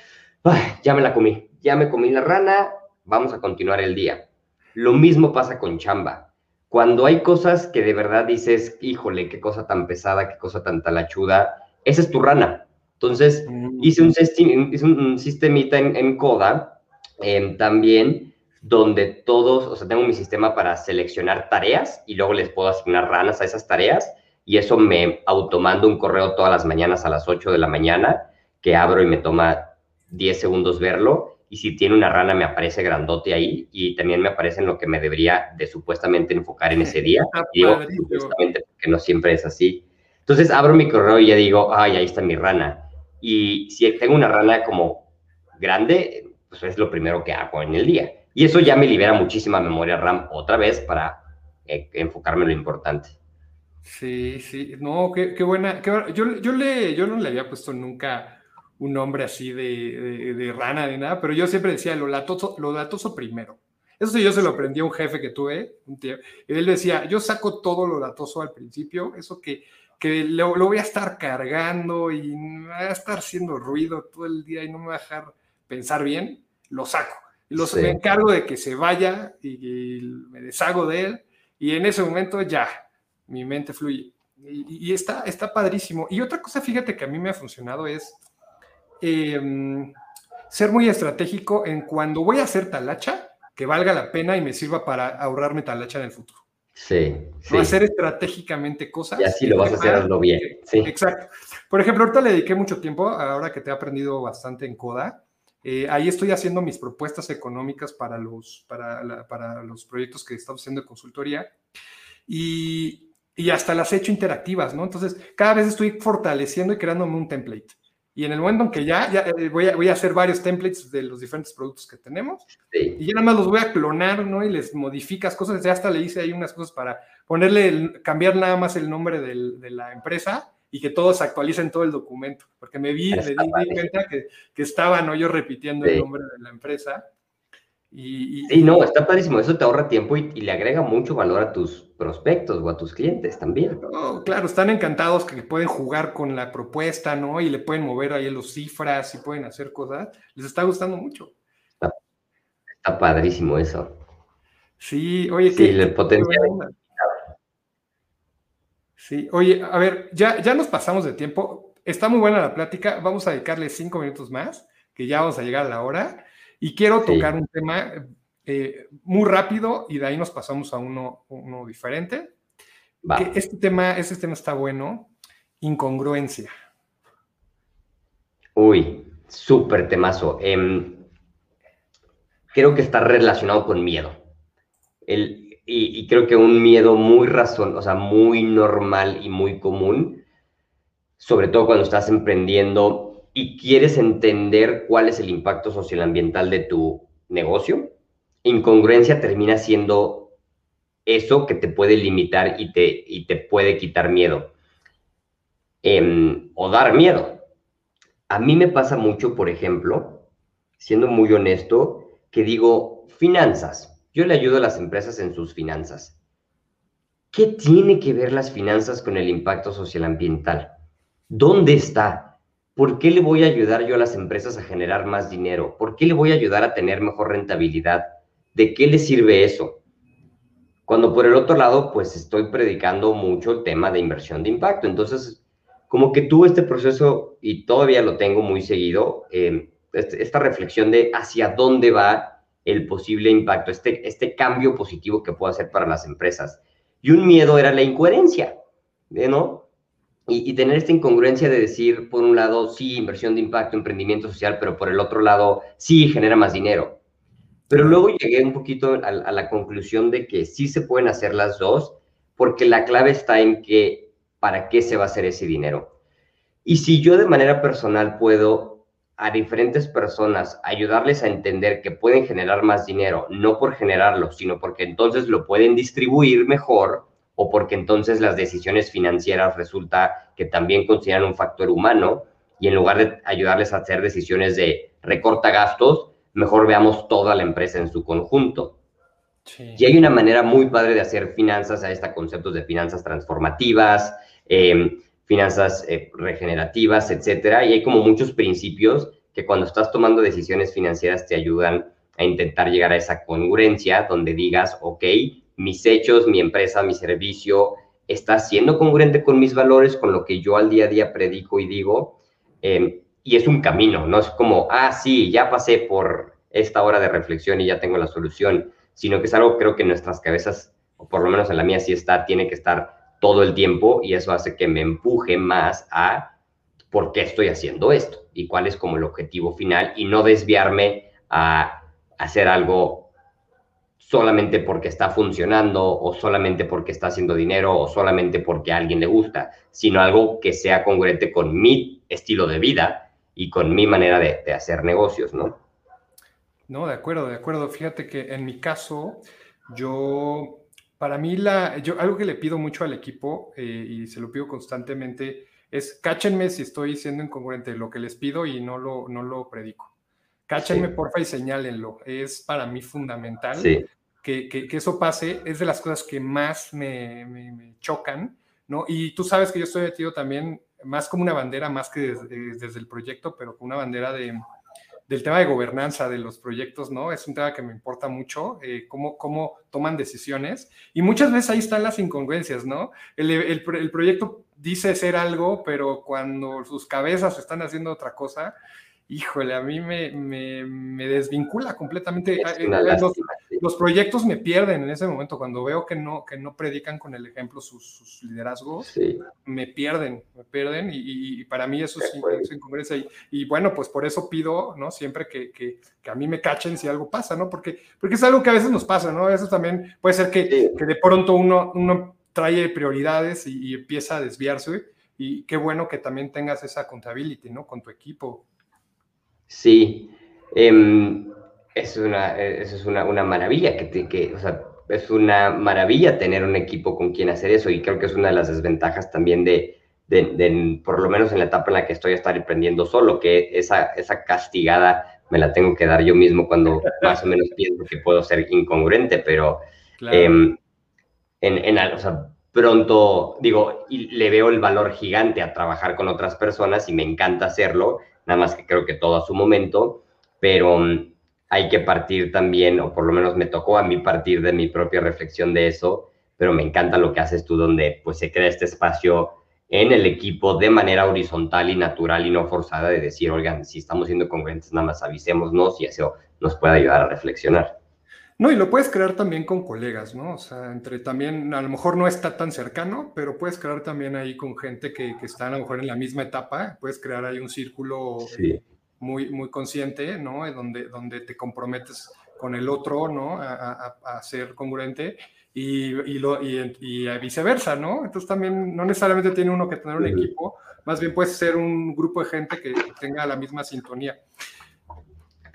ya me la comí, ya me comí la rana, vamos a continuar el día. Lo mismo pasa con chamba. Cuando hay cosas que de verdad dices, híjole, qué cosa tan pesada, qué cosa tan talachuda, esa es tu rana. Entonces, mm. hice un, un sistemita en, Coda em, también donde todos, o sea, tengo mi sistema para seleccionar tareas y luego les puedo asignar ranas a esas tareas y eso me automando un correo todas las mañanas a las 8 de la mañana que abro y me toma 10 segundos verlo y si tiene una rana me aparece grandote ahí y también me aparece en lo que me debería de supuestamente enfocar en ese día. y digo, supuestamente porque no siempre es así. Entonces abro mi correo y ya digo, ay, ahí está mi rana. Y si tengo una rana como grande, pues es lo primero que hago en el día. Y eso ya me libera muchísima memoria RAM otra vez para eh, enfocarme en lo importante. Sí, sí, no, qué, qué buena. yo, yo, le, yo no le había puesto nunca un nombre así de, de, rana ni nada, pero yo siempre decía lo latoso, lo latoso primero. Eso sí, yo se lo aprendí a un jefe que tuve, un tío, y él decía, yo saco todo lo latoso al principio, eso que, que lo, lo, voy a estar cargando y va a estar haciendo ruido todo el día y no me va a dejar pensar bien, lo saco. Los, Me encargo de que se vaya y, me deshago de él y en ese momento ya, mi mente fluye. Y, está, está padrísimo. Y otra cosa, fíjate que a mí me ha funcionado es em, ser muy estratégico en cuando voy a hacer talacha, que valga la pena y me sirva para ahorrarme talacha en el futuro. Sí, sí. Hacer estratégicamente cosas. Y así lo vas a hacer, hazlo bien. Sí. Exacto. Por ejemplo, ahorita le dediqué mucho tiempo, ahora que te he aprendido bastante en Coda, eh, ahí estoy haciendo mis propuestas económicas para los, para, para los proyectos que estamos haciendo de consultoría y, y, hasta las he hecho interactivas, ¿no? Entonces, cada vez estoy fortaleciendo y creándome un template. Y en el momento en que ya, ya eh, voy, a, voy, a, hacer varios templates de los diferentes productos que tenemos, y ya nada más los voy a clonar, ¿no? Y les modificas cosas, ya hasta le hice ahí unas cosas para ponerle, cambiar nada más el nombre del, de la empresa y que todos actualicen todo el documento, porque me vi, me di, cuenta que, que, estaba ¿no? yo repitiendo el nombre de la empresa. Y, sí, no, está padrísimo, eso te ahorra tiempo y, le agrega mucho valor a tus prospectos o a tus clientes también. claro, están encantados que pueden jugar con la propuesta, ¿no? Y le pueden mover ahí los cifras y pueden hacer cosas. Les está gustando mucho. Está, padrísimo eso. Sí, oye, sí, el potencial. Sí, oye, a ver, ya, ya nos pasamos de tiempo. Está muy buena la plática. Vamos a dedicarle cinco minutos más, que ya vamos a llegar a la hora. Y quiero tocar un tema eh, muy rápido y de ahí nos pasamos a uno, uno diferente. este, tema, este tema está bueno. Incongruencia. Uy, súper temazo. Em, creo que está relacionado con miedo. El, y, creo que un miedo muy razón, o sea, muy normal y muy común, sobre todo cuando estás emprendiendo y quieres entender cuál es el impacto social ambiental de tu negocio, incongruencia termina siendo eso que te puede limitar y te, y te puede quitar miedo em, o dar miedo. A mí me pasa mucho, por ejemplo, siendo muy honesto, que digo, finanzas. Yo le ayudo a las empresas en sus finanzas. ¿Qué tiene que ver las finanzas con el impacto social ambiental? ¿Dónde está? ¿Por qué le voy a ayudar yo a las empresas a generar más dinero? ¿Por qué le voy a ayudar a tener mejor rentabilidad? ¿De qué le sirve eso? Cuando por el otro lado, pues estoy predicando mucho el tema de inversión de impacto. Entonces, como que tuve este proceso y todavía lo tengo muy seguido, este, esta reflexión de hacia dónde va el posible impacto, este, este cambio positivo que puedo hacer para las empresas. Y un miedo era la incoherencia, ¿no? Y, tener esta incongruencia de decir, por un lado, sí, inversión de impacto, emprendimiento social, pero por el otro lado, sí, genera más dinero. Pero luego llegué un poquito a, a, la conclusión de que sí se pueden hacer las dos, porque la clave está en que, ¿para qué se va a hacer ese dinero? Y si yo de manera personal puedo a diferentes personas ayudarles a entender que pueden generar más dinero, no por generarlo, sino porque entonces lo pueden distribuir mejor o porque entonces las decisiones financieras resulta que también consideran un factor humano y en lugar de ayudarles a hacer decisiones de recorta gastos, mejor veamos toda la empresa en su conjunto. Y hay una manera muy padre de hacer finanzas, a este conceptos de finanzas transformativas, eh, finanzas eh, regenerativas, etcétera. Y hay como muchos principios que cuando estás tomando decisiones financieras te ayudan a intentar llegar a esa congruencia donde digas, ok, mis hechos, mi empresa, mi servicio está siendo congruente con mis valores, con lo que yo al día a día predico y digo. Em, y es un camino, no es como, ah, sí, ya pasé por esta hora de reflexión y ya tengo la solución, sino que es algo creo que en nuestras cabezas, o por lo menos en la mía sí está, tiene que estar todo el tiempo y eso hace que me empuje más a por qué estoy haciendo esto y cuál es como el objetivo final y no desviarme a hacer algo solamente porque está funcionando o solamente porque está haciendo dinero o solamente porque a alguien le gusta, sino algo que sea congruente con mi estilo de vida y con mi manera de, de hacer negocios, ¿no? No, de acuerdo, de acuerdo. Fíjate que en mi caso, yo para mí, la, yo, algo que le pido mucho al equipo eh, y se lo pido constantemente es cáchenme si estoy siendo incongruente lo que les pido y no lo, no lo predico. Cáchenme, porfa, y señálenlo. Es para mí fundamental que, que, eso pase. Es de las cosas que más me, chocan, ¿no? Y tú sabes que yo estoy metido también más como una bandera, más que desde, desde el proyecto, pero como una bandera de, del tema de gobernanza de los proyectos, ¿no? Es un tema que me importa mucho, eh, cómo, cómo toman decisiones. Y muchas veces ahí están las incongruencias, ¿no? El, el, el, proyecto dice ser algo, pero cuando sus cabezas están haciendo otra cosa, híjole, a mí me, me, desvincula completamente. Eh, los, proyectos me pierden en ese momento, cuando veo que no, que no predican con el ejemplo sus, liderazgos, me pierden, me pierden y, para mí eso es, incongruencia. Y, y, bueno, pues por eso pido, ¿no? Siempre que, que, a mí me cachen si algo pasa, ¿no? Porque, porque es algo que a veces nos pasa, ¿no? Eso también puede ser que, que de pronto uno, uno trae prioridades y, y empieza a desviarse. Y qué bueno que también tengas esa accountability, ¿no? Con tu equipo. Sí, em, es una, eso es una, una maravilla, que, que, o sea, es una maravilla tener un equipo con quien hacer eso y creo que es una de las desventajas también de, de, por lo menos en la etapa en la que estoy, estar emprendiendo solo, que esa, esa castigada me la tengo que dar yo mismo cuando más o menos pienso que puedo ser incongruente, pero em, en, en, o sea, pronto, digo, y le veo el valor gigante a trabajar con otras personas y me encanta hacerlo nada más que creo que todo a su momento, pero mm, hay que partir también, o por lo menos me tocó a mí partir de mi propia reflexión de eso, pero me encanta lo que haces tú donde pues se crea este espacio en el equipo de manera horizontal y natural y no forzada de decir, oigan, si estamos siendo congruentes, nada más avisémonos y eso nos puede ayudar a reflexionar. No, y lo puedes crear también con colegas, ¿no? O sea, entre también, a lo mejor no está tan cercano, pero puedes crear también ahí con gente que, que está a lo mejor en la misma etapa, puedes crear ahí un círculo muy, muy consciente, ¿no? Donde, donde te comprometes con el otro, ¿no? A, a, a, ser congruente. y, lo, y, viceversa, ¿no? Entonces también no necesariamente tiene uno que tener un equipo, más bien puede ser un grupo de gente que tenga la misma sintonía.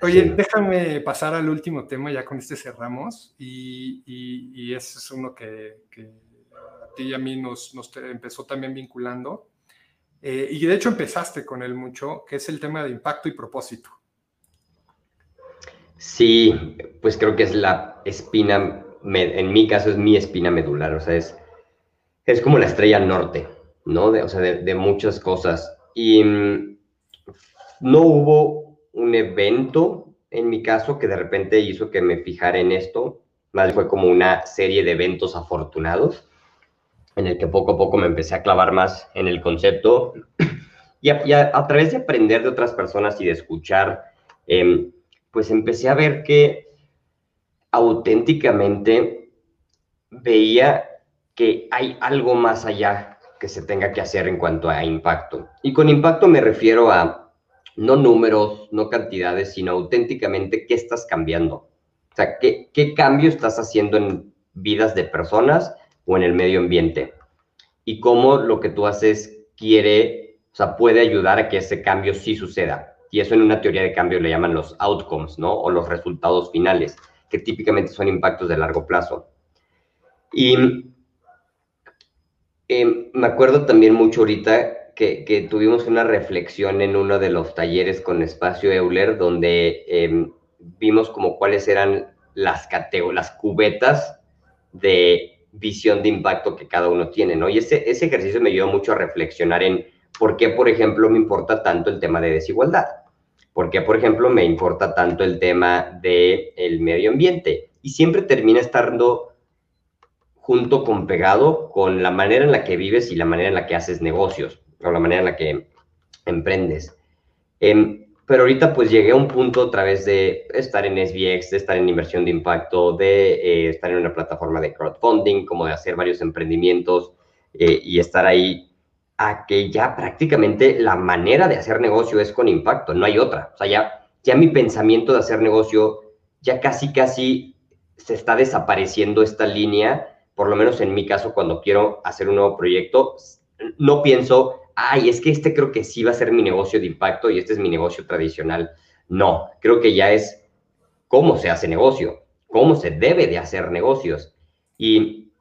Oye, déjame pasar al último tema, ya con este cerramos, y, y, ese es uno que, a ti y a mí nos, nos empezó también vinculando, eh, y de hecho empezaste con él mucho, que es el tema de impacto y propósito. Sí, pues creo que es la espina, en mi caso es mi espina medular, o sea, es, es como la estrella norte, ¿no? De, o sea, de, de muchas cosas. Y mm, no hubo un evento en mi caso que de repente hizo que me fijara en esto, más fue como una serie de eventos afortunados en el que poco a poco me empecé a clavar más en el concepto y a, través de aprender de otras personas y de escuchar eh, pues empecé a ver que auténticamente veía que hay algo más allá que se tenga que hacer en cuanto a impacto. Y con impacto me refiero a no números, no cantidades, sino auténticamente qué estás cambiando. O sea, qué, qué cambio estás haciendo en vidas de personas o en el medio ambiente. Y cómo lo que tú haces quiere, o sea, puede ayudar a que ese cambio sí suceda y eso en una teoría de cambio le llaman los outcomes, ¿no? O los resultados finales, que típicamente son impactos de largo plazo. Y em, me acuerdo también mucho ahorita que, tuvimos una reflexión en uno de los talleres con Espacio Euler, donde em, vimos como cuáles eran las, las cubetas de visión de impacto que cada uno tiene, ¿no? Y ese, ese ejercicio me ayudó mucho a reflexionar en por qué, por ejemplo, me importa tanto el tema de desigualdad. ¿Por qué, por ejemplo, me importa tanto el tema del el medio ambiente? Y siempre termina estando junto con pegado con la manera en la que vives y la manera en la que haces negocios, o la manera en la que emprendes. Em, pero ahorita pues llegué a un punto a través de estar en SBX, de estar en inversión de impacto, de eh, estar en una plataforma de crowdfunding, como de hacer varios emprendimientos eh, y estar ahí a que ya prácticamente la manera de hacer negocio es con impacto, no hay otra. O sea, ya, ya mi pensamiento de hacer negocio, ya casi, casi se está desapareciendo esta línea, por lo menos en mi caso, cuando quiero hacer un nuevo proyecto, no pienso, ay, es que este creo que sí va a ser mi negocio de impacto y este es mi negocio tradicional. No, creo que ya es cómo se hace negocio, cómo se debe de hacer negocios. Y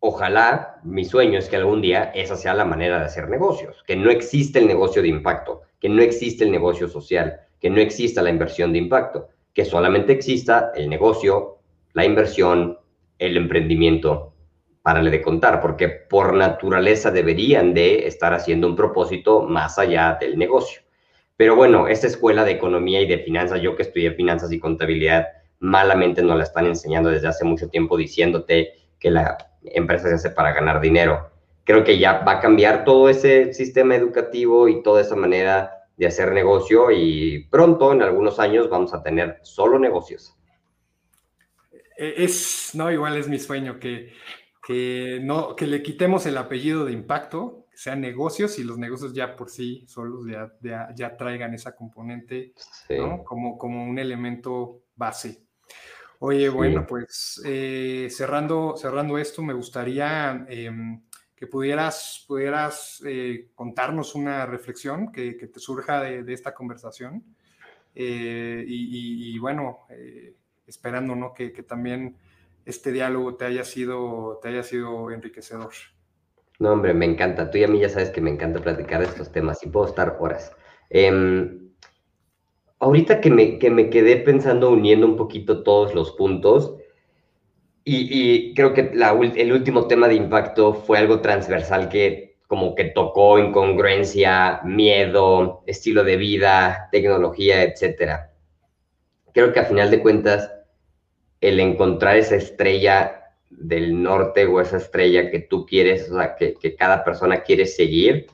ojalá, mi sueño es que algún día esa sea la manera de hacer negocios, que no existe el negocio de impacto, que no existe el negocio social, que no exista la inversión de impacto, que solamente exista el negocio, la inversión, el emprendimiento. Párale de contar, porque por naturaleza deberían de estar haciendo un propósito más allá del negocio. Pero bueno, esta escuela de economía y de finanzas, yo que estudié finanzas y contabilidad, malamente nos la están enseñando desde hace mucho tiempo diciéndote que la empresa se hace para ganar dinero. Creo que ya va a cambiar todo ese sistema educativo y toda esa manera de hacer negocio y pronto, en algunos años, vamos a tener solo negocios. E, es, no, igual es mi sueño que, que, no, que le quitemos el apellido de impacto, que sean negocios y los negocios ya por sí solos ya, ya, traigan esa componente como, como un elemento base. Oye, bueno, pues eh, cerrando, cerrando esto, me gustaría em, que pudieras, pudieras eh, contarnos una reflexión que, te surja de, esta conversación. Eh, y, bueno, esperando ¿no? que, también este diálogo te haya sido, te haya sido enriquecedor. No, hombre, me encanta. Tú y a mí ya sabes que me encanta platicar de estos temas y puedo estar horas. Em, ahorita que me, que me quedé pensando, uniendo un poquito todos los puntos, y, creo que el último tema de impacto fue algo transversal que como que tocó incongruencia, miedo, estilo de vida, tecnología, etcétera. Creo que a final de cuentas, el encontrar esa estrella del norte o esa estrella que tú quieres, o sea, que, cada persona quiere seguir,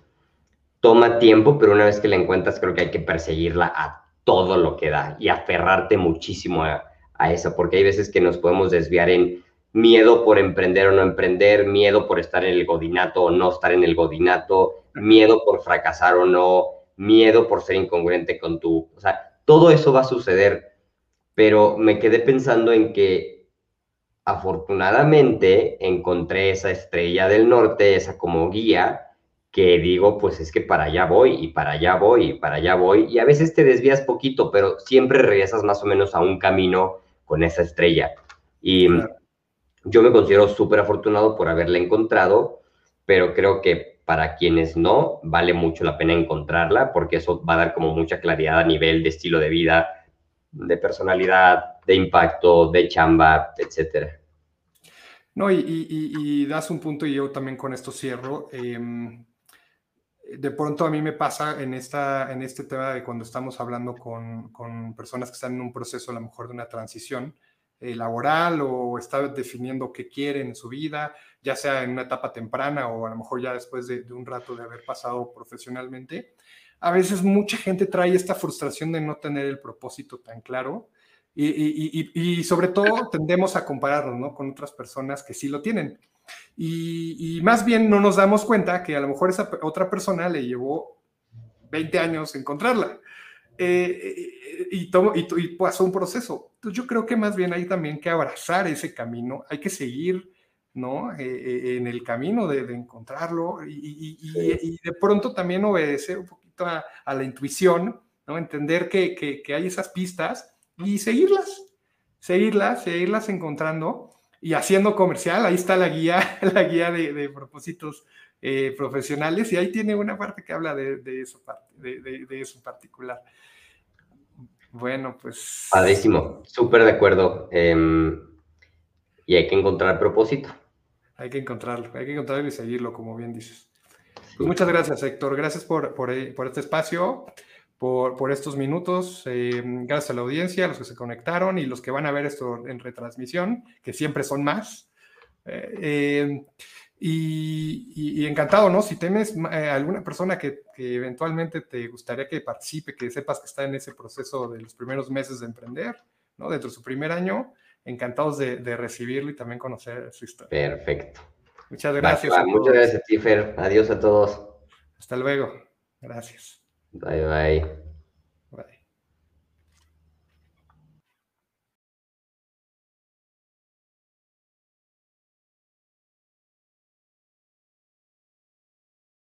toma tiempo, pero una vez que la encuentras, creo que hay que perseguirla a todo lo que da y aferrarte muchísimo a, eso, porque hay veces que nos podemos desviar en miedo por emprender o no emprender, miedo por estar en el godinato o no estar en el godinato, miedo por fracasar o no, miedo por ser incongruente con tu, o sea, todo eso va a suceder, pero me quedé pensando en que afortunadamente encontré esa estrella del norte, esa como guía, que digo, pues es que para allá voy y para allá voy y para allá voy. Y a veces te desvías poquito, pero siempre regresas más o menos a un camino con esa estrella. Y yo me considero súper afortunado por haberla encontrado, pero creo que para quienes no, vale mucho la pena encontrarla porque eso va a dar como mucha claridad a nivel de estilo de vida, de personalidad, de impacto, de chamba, etcétera. No, y, das un punto y yo también con esto cierro. Em, de pronto a mí me pasa en, esta, en este tema de cuando estamos hablando con, con personas que están en un proceso a lo mejor de una transición eh, laboral o están definiendo qué quieren en su vida, ya sea en una etapa temprana o a lo mejor ya después de, un rato de haber pasado profesionalmente. A veces mucha gente trae esta frustración de no tener el propósito tan claro y, y, y, y sobre todo tendemos a compararnos ¿no? con otras personas que sí lo tienen. Y, más bien no nos damos cuenta que a lo mejor esa otra persona le llevó 20 años encontrarla. Eh, eh, y, y, pasó un proceso. Entonces yo creo que más bien hay también que abrazar ese camino, hay que seguir ¿no? Eh, en el camino de, encontrarlo y, de pronto también obedecer un poquito a, la intuición, ¿no? entender que, que, que, hay esas pistas y seguirlas, seguirlas, seguirlas encontrando y haciendo comercial, ahí está la guía, la guía de, propósitos eh, profesionales y ahí tiene una parte que habla de, de eso, de, eso en particular. Bueno, pues... Padrísimo, súper de acuerdo. Em, y hay que encontrar propósito. Hay que encontrarlo, hay que encontrarlo y seguirlo, como bien dices. Pues muchas gracias, Héctor. Gracias por, por, por este espacio por, estos minutos. Eh, gracias a la audiencia, a los que se conectaron y los que van a ver esto en retransmisión, que siempre son más. Eh, eh, y, encantado, ¿no? Si tienes alguna persona que, eventualmente te gustaría que participe, que sepas que está en ese proceso de los primeros meses de emprender, ¿no? Dentro de su primer año, encantados de, recibirlo y también conocer su historia. Perfecto. Muchas gracias. muchas gracias, Tifer. Adiós a todos. Hasta luego. Gracias. Bye bye.